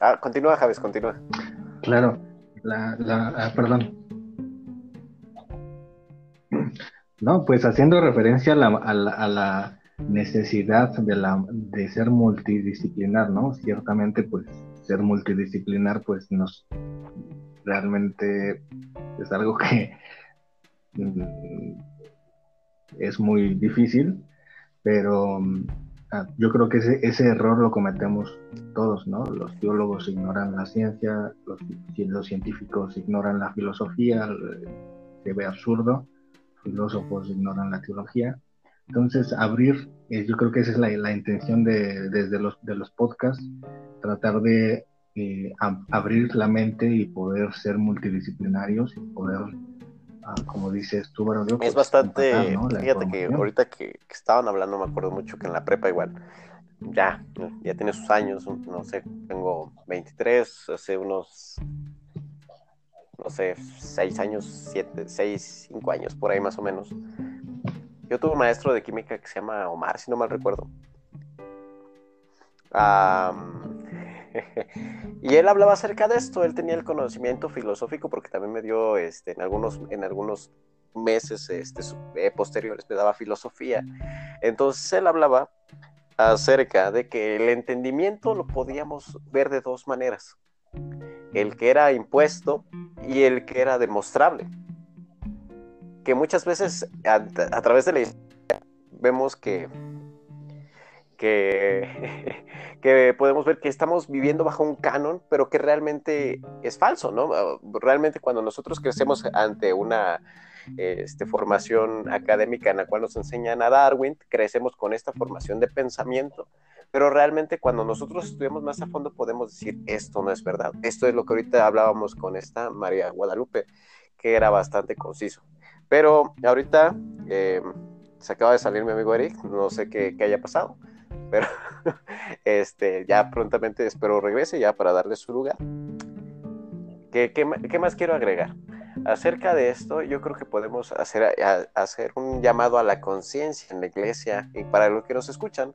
Ah, continúa, Javes, continúa. Claro, la, la ah, perdón. No, pues haciendo referencia a la, a la, a la necesidad de, la, de ser multidisciplinar, ¿no? Ciertamente, pues ser multidisciplinar, pues nos realmente es algo que mm, es muy difícil, pero mm, ah, yo creo que ese, ese, error lo cometemos todos, ¿no? Los biólogos ignoran la ciencia, los, los científicos ignoran la filosofía, se ve absurdo, filósofos ignoran la teología, Entonces, abrir, eh, yo creo que esa es la, intención de, desde los, de los podcasts, tratar de eh, abrir la mente y poder ser multidisciplinarios y poder, ah, como dices tú, bueno, es bastante, fíjate que ahorita que, estaban hablando, me acuerdo mucho que en la prepa igual, ya, ya tiene sus años, no sé, tengo 23, hace unos, no sé, 6 años, 7, 6, 5 años, por ahí más o menos. Yo tuve un maestro de química que se llama Omar, si no mal recuerdo. [laughs] y él hablaba acerca de esto, él tenía el conocimiento filosófico porque también me dio este, en, algunos, en algunos meses este, eh, posteriores, me daba filosofía. Entonces él hablaba acerca de que el entendimiento lo podíamos ver de dos maneras, el que era impuesto y el que era demostrable. Que muchas veces a, través de la historia vemos que [laughs] que, podemos ver que estamos viviendo bajo un canon, pero que realmente es falso, ¿no? Realmente cuando nosotros crecemos ante una este, formación académica en la cual nos enseñan a Darwin, crecemos con esta formación de pensamiento, pero realmente cuando nosotros estudiamos más a fondo podemos decir, esto no es verdad. Esto es lo que ahorita hablábamos con esta María Guadalupe, que era bastante conciso. Pero ahorita eh, se acaba de salir mi amigo Eric, no sé qué, haya pasado pero [laughs] este, ya prontamente espero regrese ya para darle su lugar. ¿Qué, más quiero agregar? Acerca de esto, yo creo que podemos hacer, hacer un llamado a la conciencia en la iglesia y para los que nos escuchan,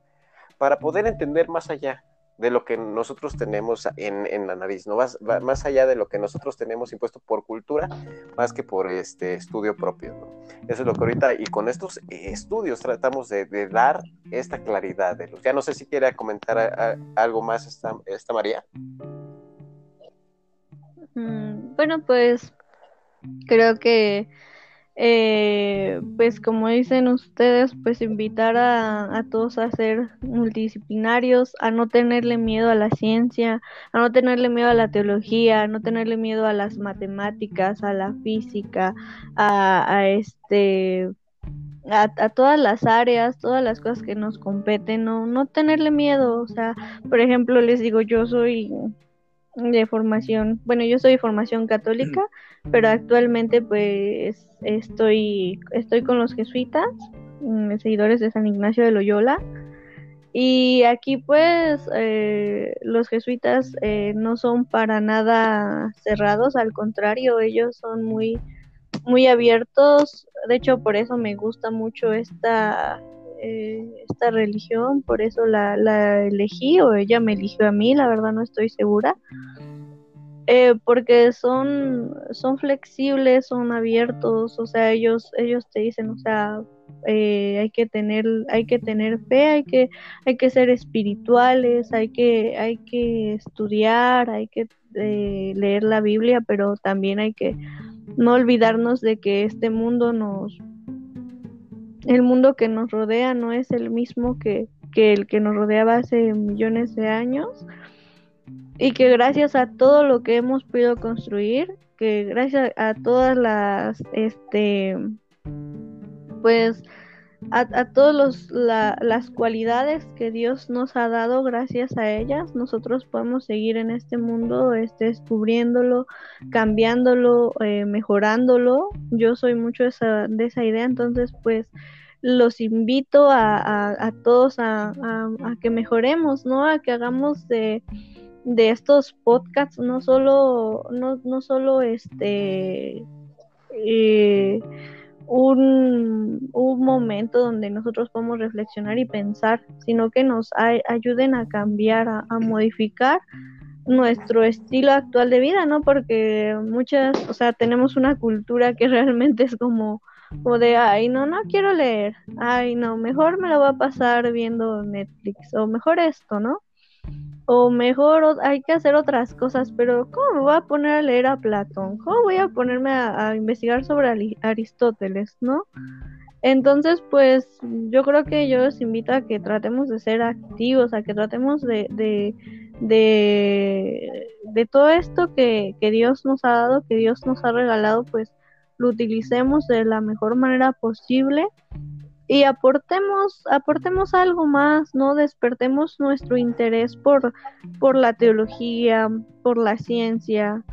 para poder entender más allá de lo que nosotros tenemos en, en la nariz, ¿no? Más, más, allá de lo que nosotros tenemos impuesto por cultura, más que por este estudio propio. Eso es lo que ahorita, y con estos estudios tratamos de, de dar esta claridad de luz. Ya no sé si quiere comentar algo más esta, esta María. Mm, bueno, pues creo que eh, pues como dicen ustedes, pues invitar a, todos a ser multidisciplinarios, a no tenerle miedo a la ciencia, a no tenerle miedo a la teología, a no tenerle miedo a las matemáticas, a la física, a, este a, a, todas las áreas, todas las cosas que nos competen, no, no tenerle miedo, o sea, por ejemplo, les digo, yo soy de formación, bueno, yo soy de formación católica, pero actualmente pues estoy, estoy con los jesuitas, mm, seguidores de San Ignacio de Loyola. Y aquí pues eh, los jesuitas eh, no son para nada cerrados, al contrario, ellos son muy, muy abiertos. De hecho, por eso me gusta mucho esta, eh, esta religión, por eso la, elegí o ella me eligió a mí, la verdad no estoy segura. Eh, porque son, son flexibles, son abiertos, o sea, ellos, ellos te dicen, o sea, eh, hay que tener, hay que tener fe, hay que, hay que ser espirituales, hay que, hay que estudiar, hay que leer la Biblia, pero también hay que no olvidarnos de que este mundo nos el mundo que nos rodea no es el mismo que, el que nos rodeaba hace millones de años y que gracias a todo lo que hemos podido construir, que gracias a todas las, este, pues, a, a todas las cualidades que Dios nos ha dado, gracias a ellas, nosotros podemos seguir en este mundo, este, descubriéndolo, cambiándolo, eh, mejorándolo. Yo soy mucho de esa, de esa idea, entonces, pues, los invito a, todos a, que mejoremos, ¿no? A que hagamos de, de estos podcasts no solo, no, no solo este eh, un, un, momento donde nosotros podemos reflexionar y pensar, sino que nos ayuden a cambiar, a, a, modificar nuestro estilo actual de vida, ¿no? Porque muchas, o sea, tenemos una cultura que [laughs] realmente es como o de, ay, no, no quiero leer, ay, no, mejor me lo voy a pasar viendo Netflix, o mejor esto, ¿no? O mejor hay que hacer otras cosas, pero ¿cómo me voy a poner a leer a Platón? ¿Cómo voy a ponerme a, investigar sobre Aristóteles, ¿no? Entonces, pues yo creo que yo los invito a que tratemos de ser activos, a que tratemos de, de, de, de todo esto que, que Dios nos ha dado, que Dios nos ha regalado, pues lo utilicemos de la mejor manera posible y aportemos, aportemos algo más, ¿no? Despertemos nuestro interés por, por la teología, por la ciencia,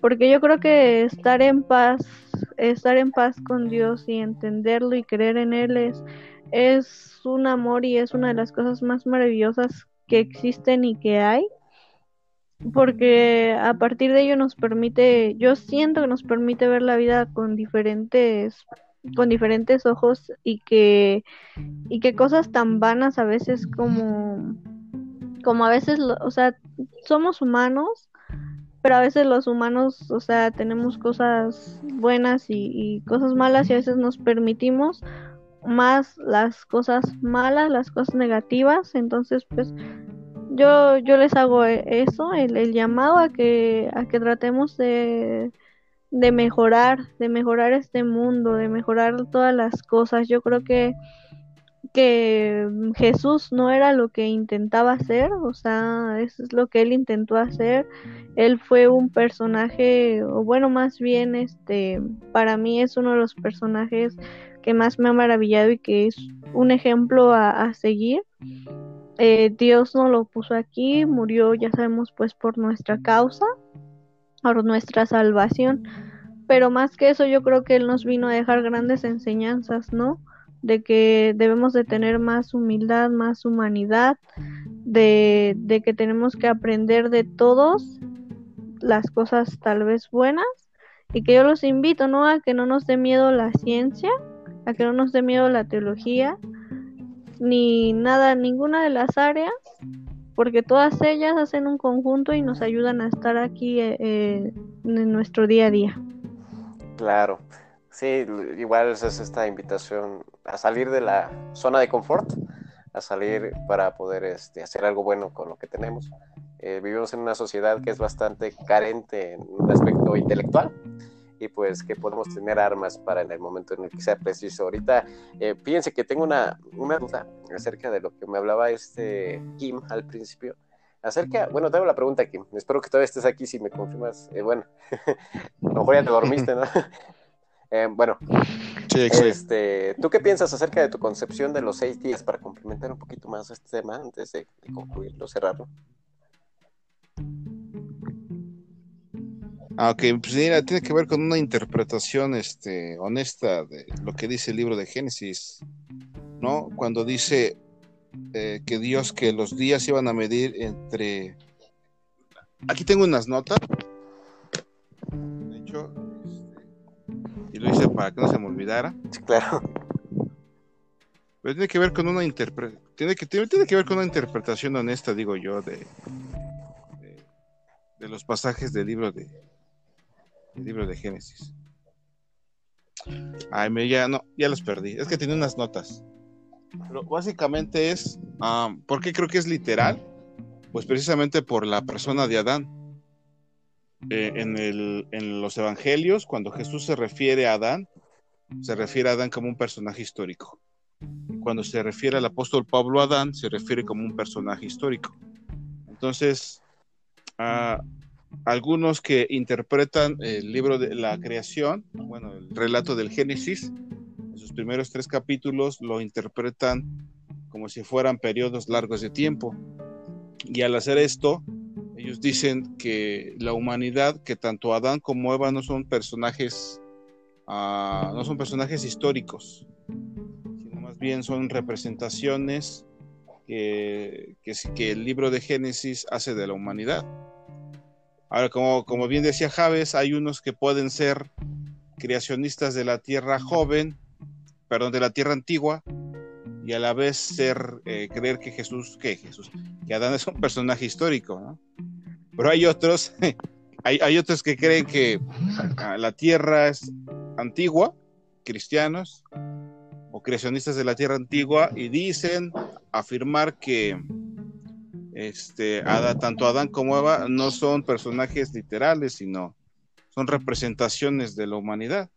porque yo creo que estar en paz, estar en paz con Dios y entenderlo y creer en Él es, es un amor y es una de las cosas más maravillosas que existen y que hay porque a partir de ello nos permite, yo siento que nos permite ver la vida con diferentes con diferentes ojos y que y que cosas tan vanas a veces como como a veces o sea somos humanos pero a veces los humanos o sea tenemos cosas buenas y, y cosas malas y a veces nos permitimos más las cosas malas las cosas negativas. Entonces pues yo, yo les hago e, eso, el, el llamado a que, a que tratemos de, mejorar, de mejorar este mundo, de mejorar todas las cosas. Yo creo que, Jesús no era lo que intentaba hacer, o sea, eso es lo que él intentó hacer. Él fue un personaje, o bueno, más bien, este, para mí es uno de los personajes que más me ha maravillado y que es un ejemplo a seguir eh, Dios no lo puso aquí, murió, ya sabemos, pues por nuestra causa, por nuestra salvación. Pero más que eso, yo creo que Él nos vino a dejar grandes enseñanzas, ¿no? De que debemos de tener más humildad, más humanidad, de, de que tenemos que aprender de todos las cosas tal vez buenas y que yo los invito, ¿no? A que no nos dé miedo la ciencia, a que no nos dé miedo la teología, ni nada, ninguna de las áreas, porque todas ellas hacen un conjunto y nos ayudan a estar aquí eh, eh, en nuestro día a día. Claro, sí, igual es esta invitación a salir de la zona de confort, a salir para poder este, hacer algo bueno con lo que tenemos. Eh, vivimos en una sociedad que es bastante carente en un aspecto intelectual y pues que podemos tener armas para en el momento en el que sea preciso. Ahorita, eh, fíjense que tengo una, una duda acerca de lo que me hablaba este Kim al principio. Acerca, bueno, tengo la pregunta, Kim. Espero que todavía estés aquí si me confirmas. Eh, bueno, [laughs] a lo mejor ya te dormiste, ¿no? [laughs] Eh, bueno, este, ¿tú qué piensas acerca de tu concepción de los seis días para complementar un poquito más este tema antes de, de concluirlo, cerrarlo? Aunque pues, tiene que ver con una interpretación este, honesta de lo que dice el libro de Génesis, ¿no? Cuando dice eh, que Dios, que los días iban a medir entre... Aquí tengo unas notas. De hecho, este, y lo hice para que no se me olvidara. claro. Pero tiene que ver con una interpretación, tiene que, tiene, que ver con una interpretación honesta, digo yo, de, de los pasajes del libro de, el libro de Génesis. Ay, me ya no, ya los perdí. Es que tiene unas notas. Pero básicamente es, um, ¿por qué creo que es literal? Pues precisamente por la persona de Adán. Eh, en, el, en los evangelios, cuando Jesús se refiere a Adán, se refiere a Adán como un personaje histórico. Cuando se refiere al apóstol Pablo a Adán, se refiere como un personaje histórico. Entonces, uh, algunos que interpretan el libro de la creación, bueno, el relato del Génesis, en sus primeros tres capítulos lo interpretan como si fueran periodos largos de tiempo. Y al hacer esto, ellos dicen que la humanidad, que tanto Adán como Eva no son personajes, uh, no son personajes históricos, sino más bien son representaciones que, que el libro de Génesis hace de la humanidad. Ahora, como, como bien decía Javes, hay unos que pueden ser creacionistas de la tierra joven, perdón, de la tierra antigua, y a la vez ser, eh, creer que Jesús, que Jesús, que Adán es un personaje histórico, ¿no? Pero hay otros, [laughs] hay, hay otros que creen que ah, la tierra es antigua, cristianos, o creacionistas de la tierra antigua, y dicen, afirmar que este, tanto Adán como Eva no son personajes literales, sino son representaciones de la humanidad.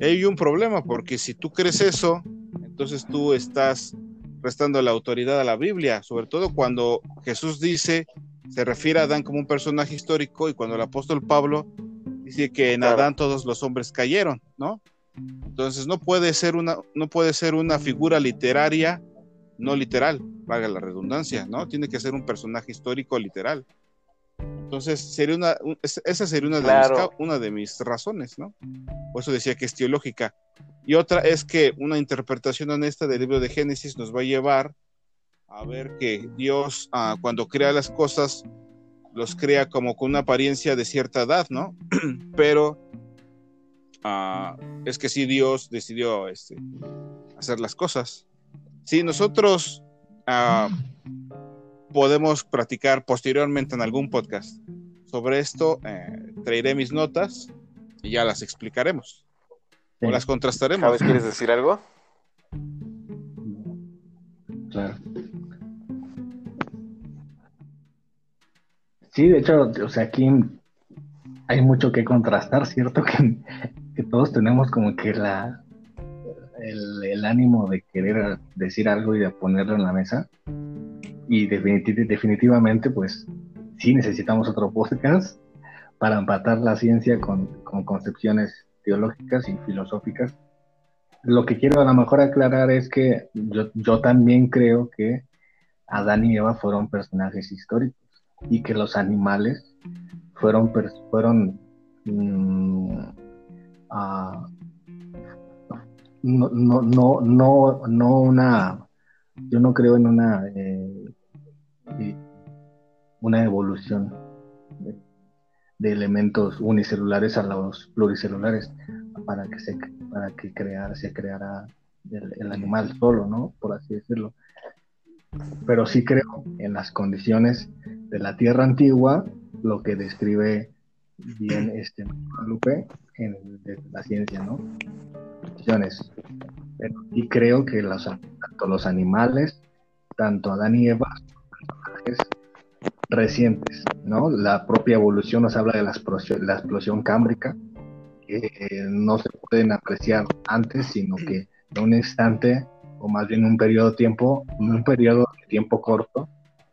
Hay un problema, porque si tú crees eso, entonces tú estás restando la autoridad a la Biblia, sobre todo cuando Jesús dice, se refiere a Adán como un personaje histórico, y cuando el apóstol Pablo dice que en Adán todos los hombres cayeron, ¿no? Entonces no puede ser una, no puede ser una figura literaria no literal, valga la redundancia, ¿no? Tiene que ser un personaje histórico literal. Entonces, sería una, esa sería una de, mis, una de mis razones, ¿no? Por eso decía que es teológica. Y otra es que una interpretación honesta del libro de Génesis nos va a llevar a ver que Dios, ah, cuando crea las cosas, los crea como con una apariencia de cierta edad, ¿no? [clears throat] Pero ah, es que sí, Dios decidió este, hacer las cosas. Si nosotros ah, podemos practicar posteriormente en algún podcast sobre esto, eh, traeré mis notas y ya las explicaremos. O las contrastaremos. ¿Sabes, quieres decir algo? Claro. Sí, de hecho, o sea, aquí hay mucho que contrastar, ¿cierto? [laughs] que todos tenemos como que la, el, ánimo de querer decir algo y de ponerlo en la mesa. Y definitivamente, pues, sí necesitamos otro podcast para empatar la ciencia con, concepciones teológicas y filosóficas. Lo que quiero a lo mejor aclarar es que yo, yo también creo que Adán y Eva fueron personajes históricos y que los animales fueron, fueron ah, no, no, no, no, no una, yo no creo en una, eh, una evolución de, elementos unicelulares a los pluricelulares para que se, para que creara, se creara el, animal solo, ¿no? Por así decirlo. Pero sí creo en las condiciones de la tierra antigua, lo que describe bien este Lupe en la ciencia, ¿no? Y creo que los, tanto los animales, tanto Adán y Eva, son personajes recientes, ¿no? La propia evolución nos habla de la explosión, la explosión cámbrica, que no se pueden apreciar antes, sino que en un instante, o más bien un periodo de tiempo, en un periodo de tiempo corto,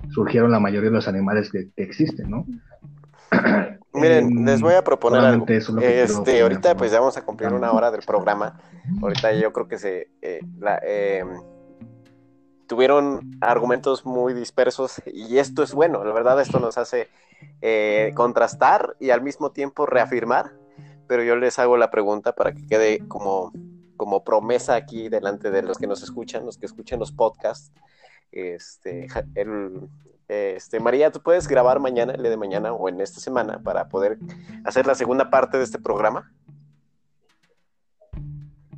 surgieron la mayoría de los animales que, que existen, ¿no? [clears throat] Miren, les voy a proponer algo. este, ahorita pues ya vamos a cumplir una hora del programa. Ahorita yo creo que se eh, em, tuvieron argumentos muy dispersos y esto es bueno. La verdad esto nos hace eh, contrastar y al mismo tiempo reafirmar. Pero yo les hago la pregunta para que quede como, como promesa aquí delante de los que nos escuchan, los que escuchan los podcasts. Este, el, este, María, ¿tú puedes grabar mañana, el día de mañana o en esta semana para poder hacer la segunda parte de este programa?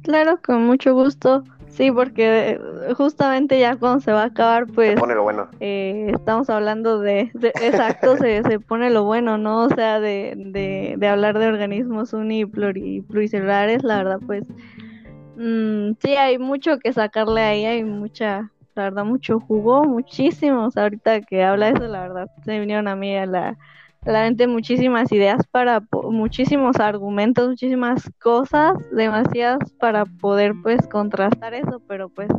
Claro, con mucho gusto. Sí, porque justamente ya cuando se va a acabar, pues... Se pone lo bueno. Eh, estamos hablando de... exacto, se, [laughs] se, pone lo bueno, ¿no? O sea, de, de, hablar de organismos unipluricelulares, la verdad, pues... Mm, sí, hay mucho que sacarle ahí, hay mucha la verdad, mucho jugo, muchísimos. Ahorita que habla eso, la verdad, se vinieron a mí a la, mente muchísimas ideas para, muchísimos argumentos, muchísimas cosas, demasiadas para poder pues contrastar eso, pero pues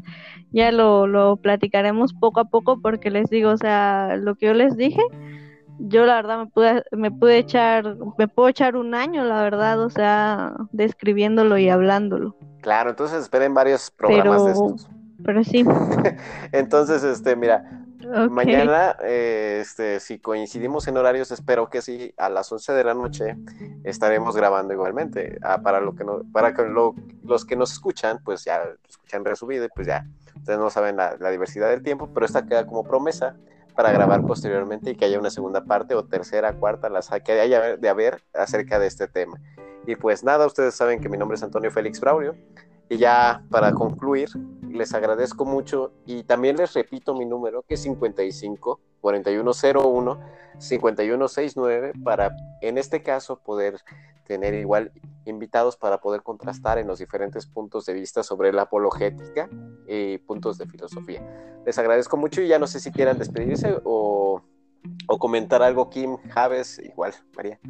ya lo, lo platicaremos poco a poco porque les digo, o sea, lo que yo les dije, yo la verdad me pude, me pude echar, me puedo echar un año, la verdad, o sea, describiéndolo y hablándolo. Claro, entonces esperen varios programas de estos pero sí. [laughs] Entonces, este, mira, mañana, eh, este, si coincidimos en horarios, espero que sí, a las 11 de la noche estaremos grabando igualmente. Ah, para lo que no, para que los que nos escuchan, pues ya escuchan resumido y pues ya, ustedes no saben la, diversidad del tiempo, pero esta queda como promesa para grabar posteriormente y que haya una segunda parte o tercera, cuarta, las que haya de haber acerca de este tema. Y pues nada, ustedes saben que mi nombre es Antonio Félix Braulio. Y ya para concluir, les agradezco mucho y también les repito mi número que es 55 4101 5169 para en este caso poder tener igual invitados para poder contrastar en los diferentes puntos de vista sobre la apologética y puntos de filosofía. Les agradezco mucho y ya no sé si quieran despedirse o, o comentar algo Kim, Javes, igual, María.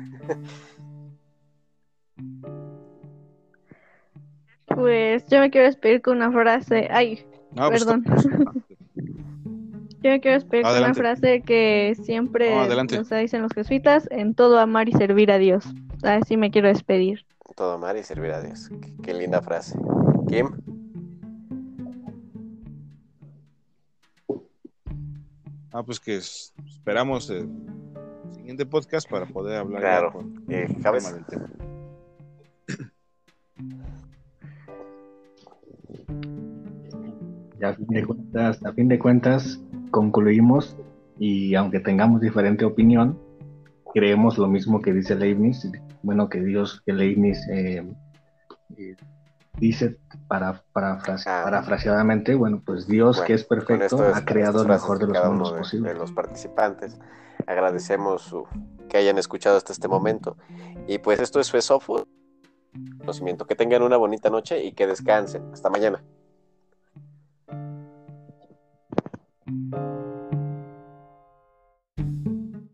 [laughs] Pues yo me quiero despedir con una frase. Ay, pues, perdón. [laughs] yo me quiero despedir con una frase que siempre nos dicen los jesuitas: en todo amar y servir a Dios. Así me quiero despedir. Todo amar y servir a Dios. Qué, linda frase. Kim. Ah, pues que esperamos el siguiente podcast para poder hablar claro. Eh, del tema. A fin de cuentas, a fin de cuentas concluimos y aunque tengamos diferente opinión, creemos lo mismo que dice Leibniz, bueno, que Dios, que Leibniz eh, eh, dice para, para ah, parafraseadamente, bueno, pues Dios que es perfecto ha creado el mejor de los mundos posibles. De los participantes. Agradecemos su, que hayan escuchado hasta este momento. Y pues esto es Fesofo. Conocimiento. Que tengan una bonita noche y que descansen. Hasta mañana.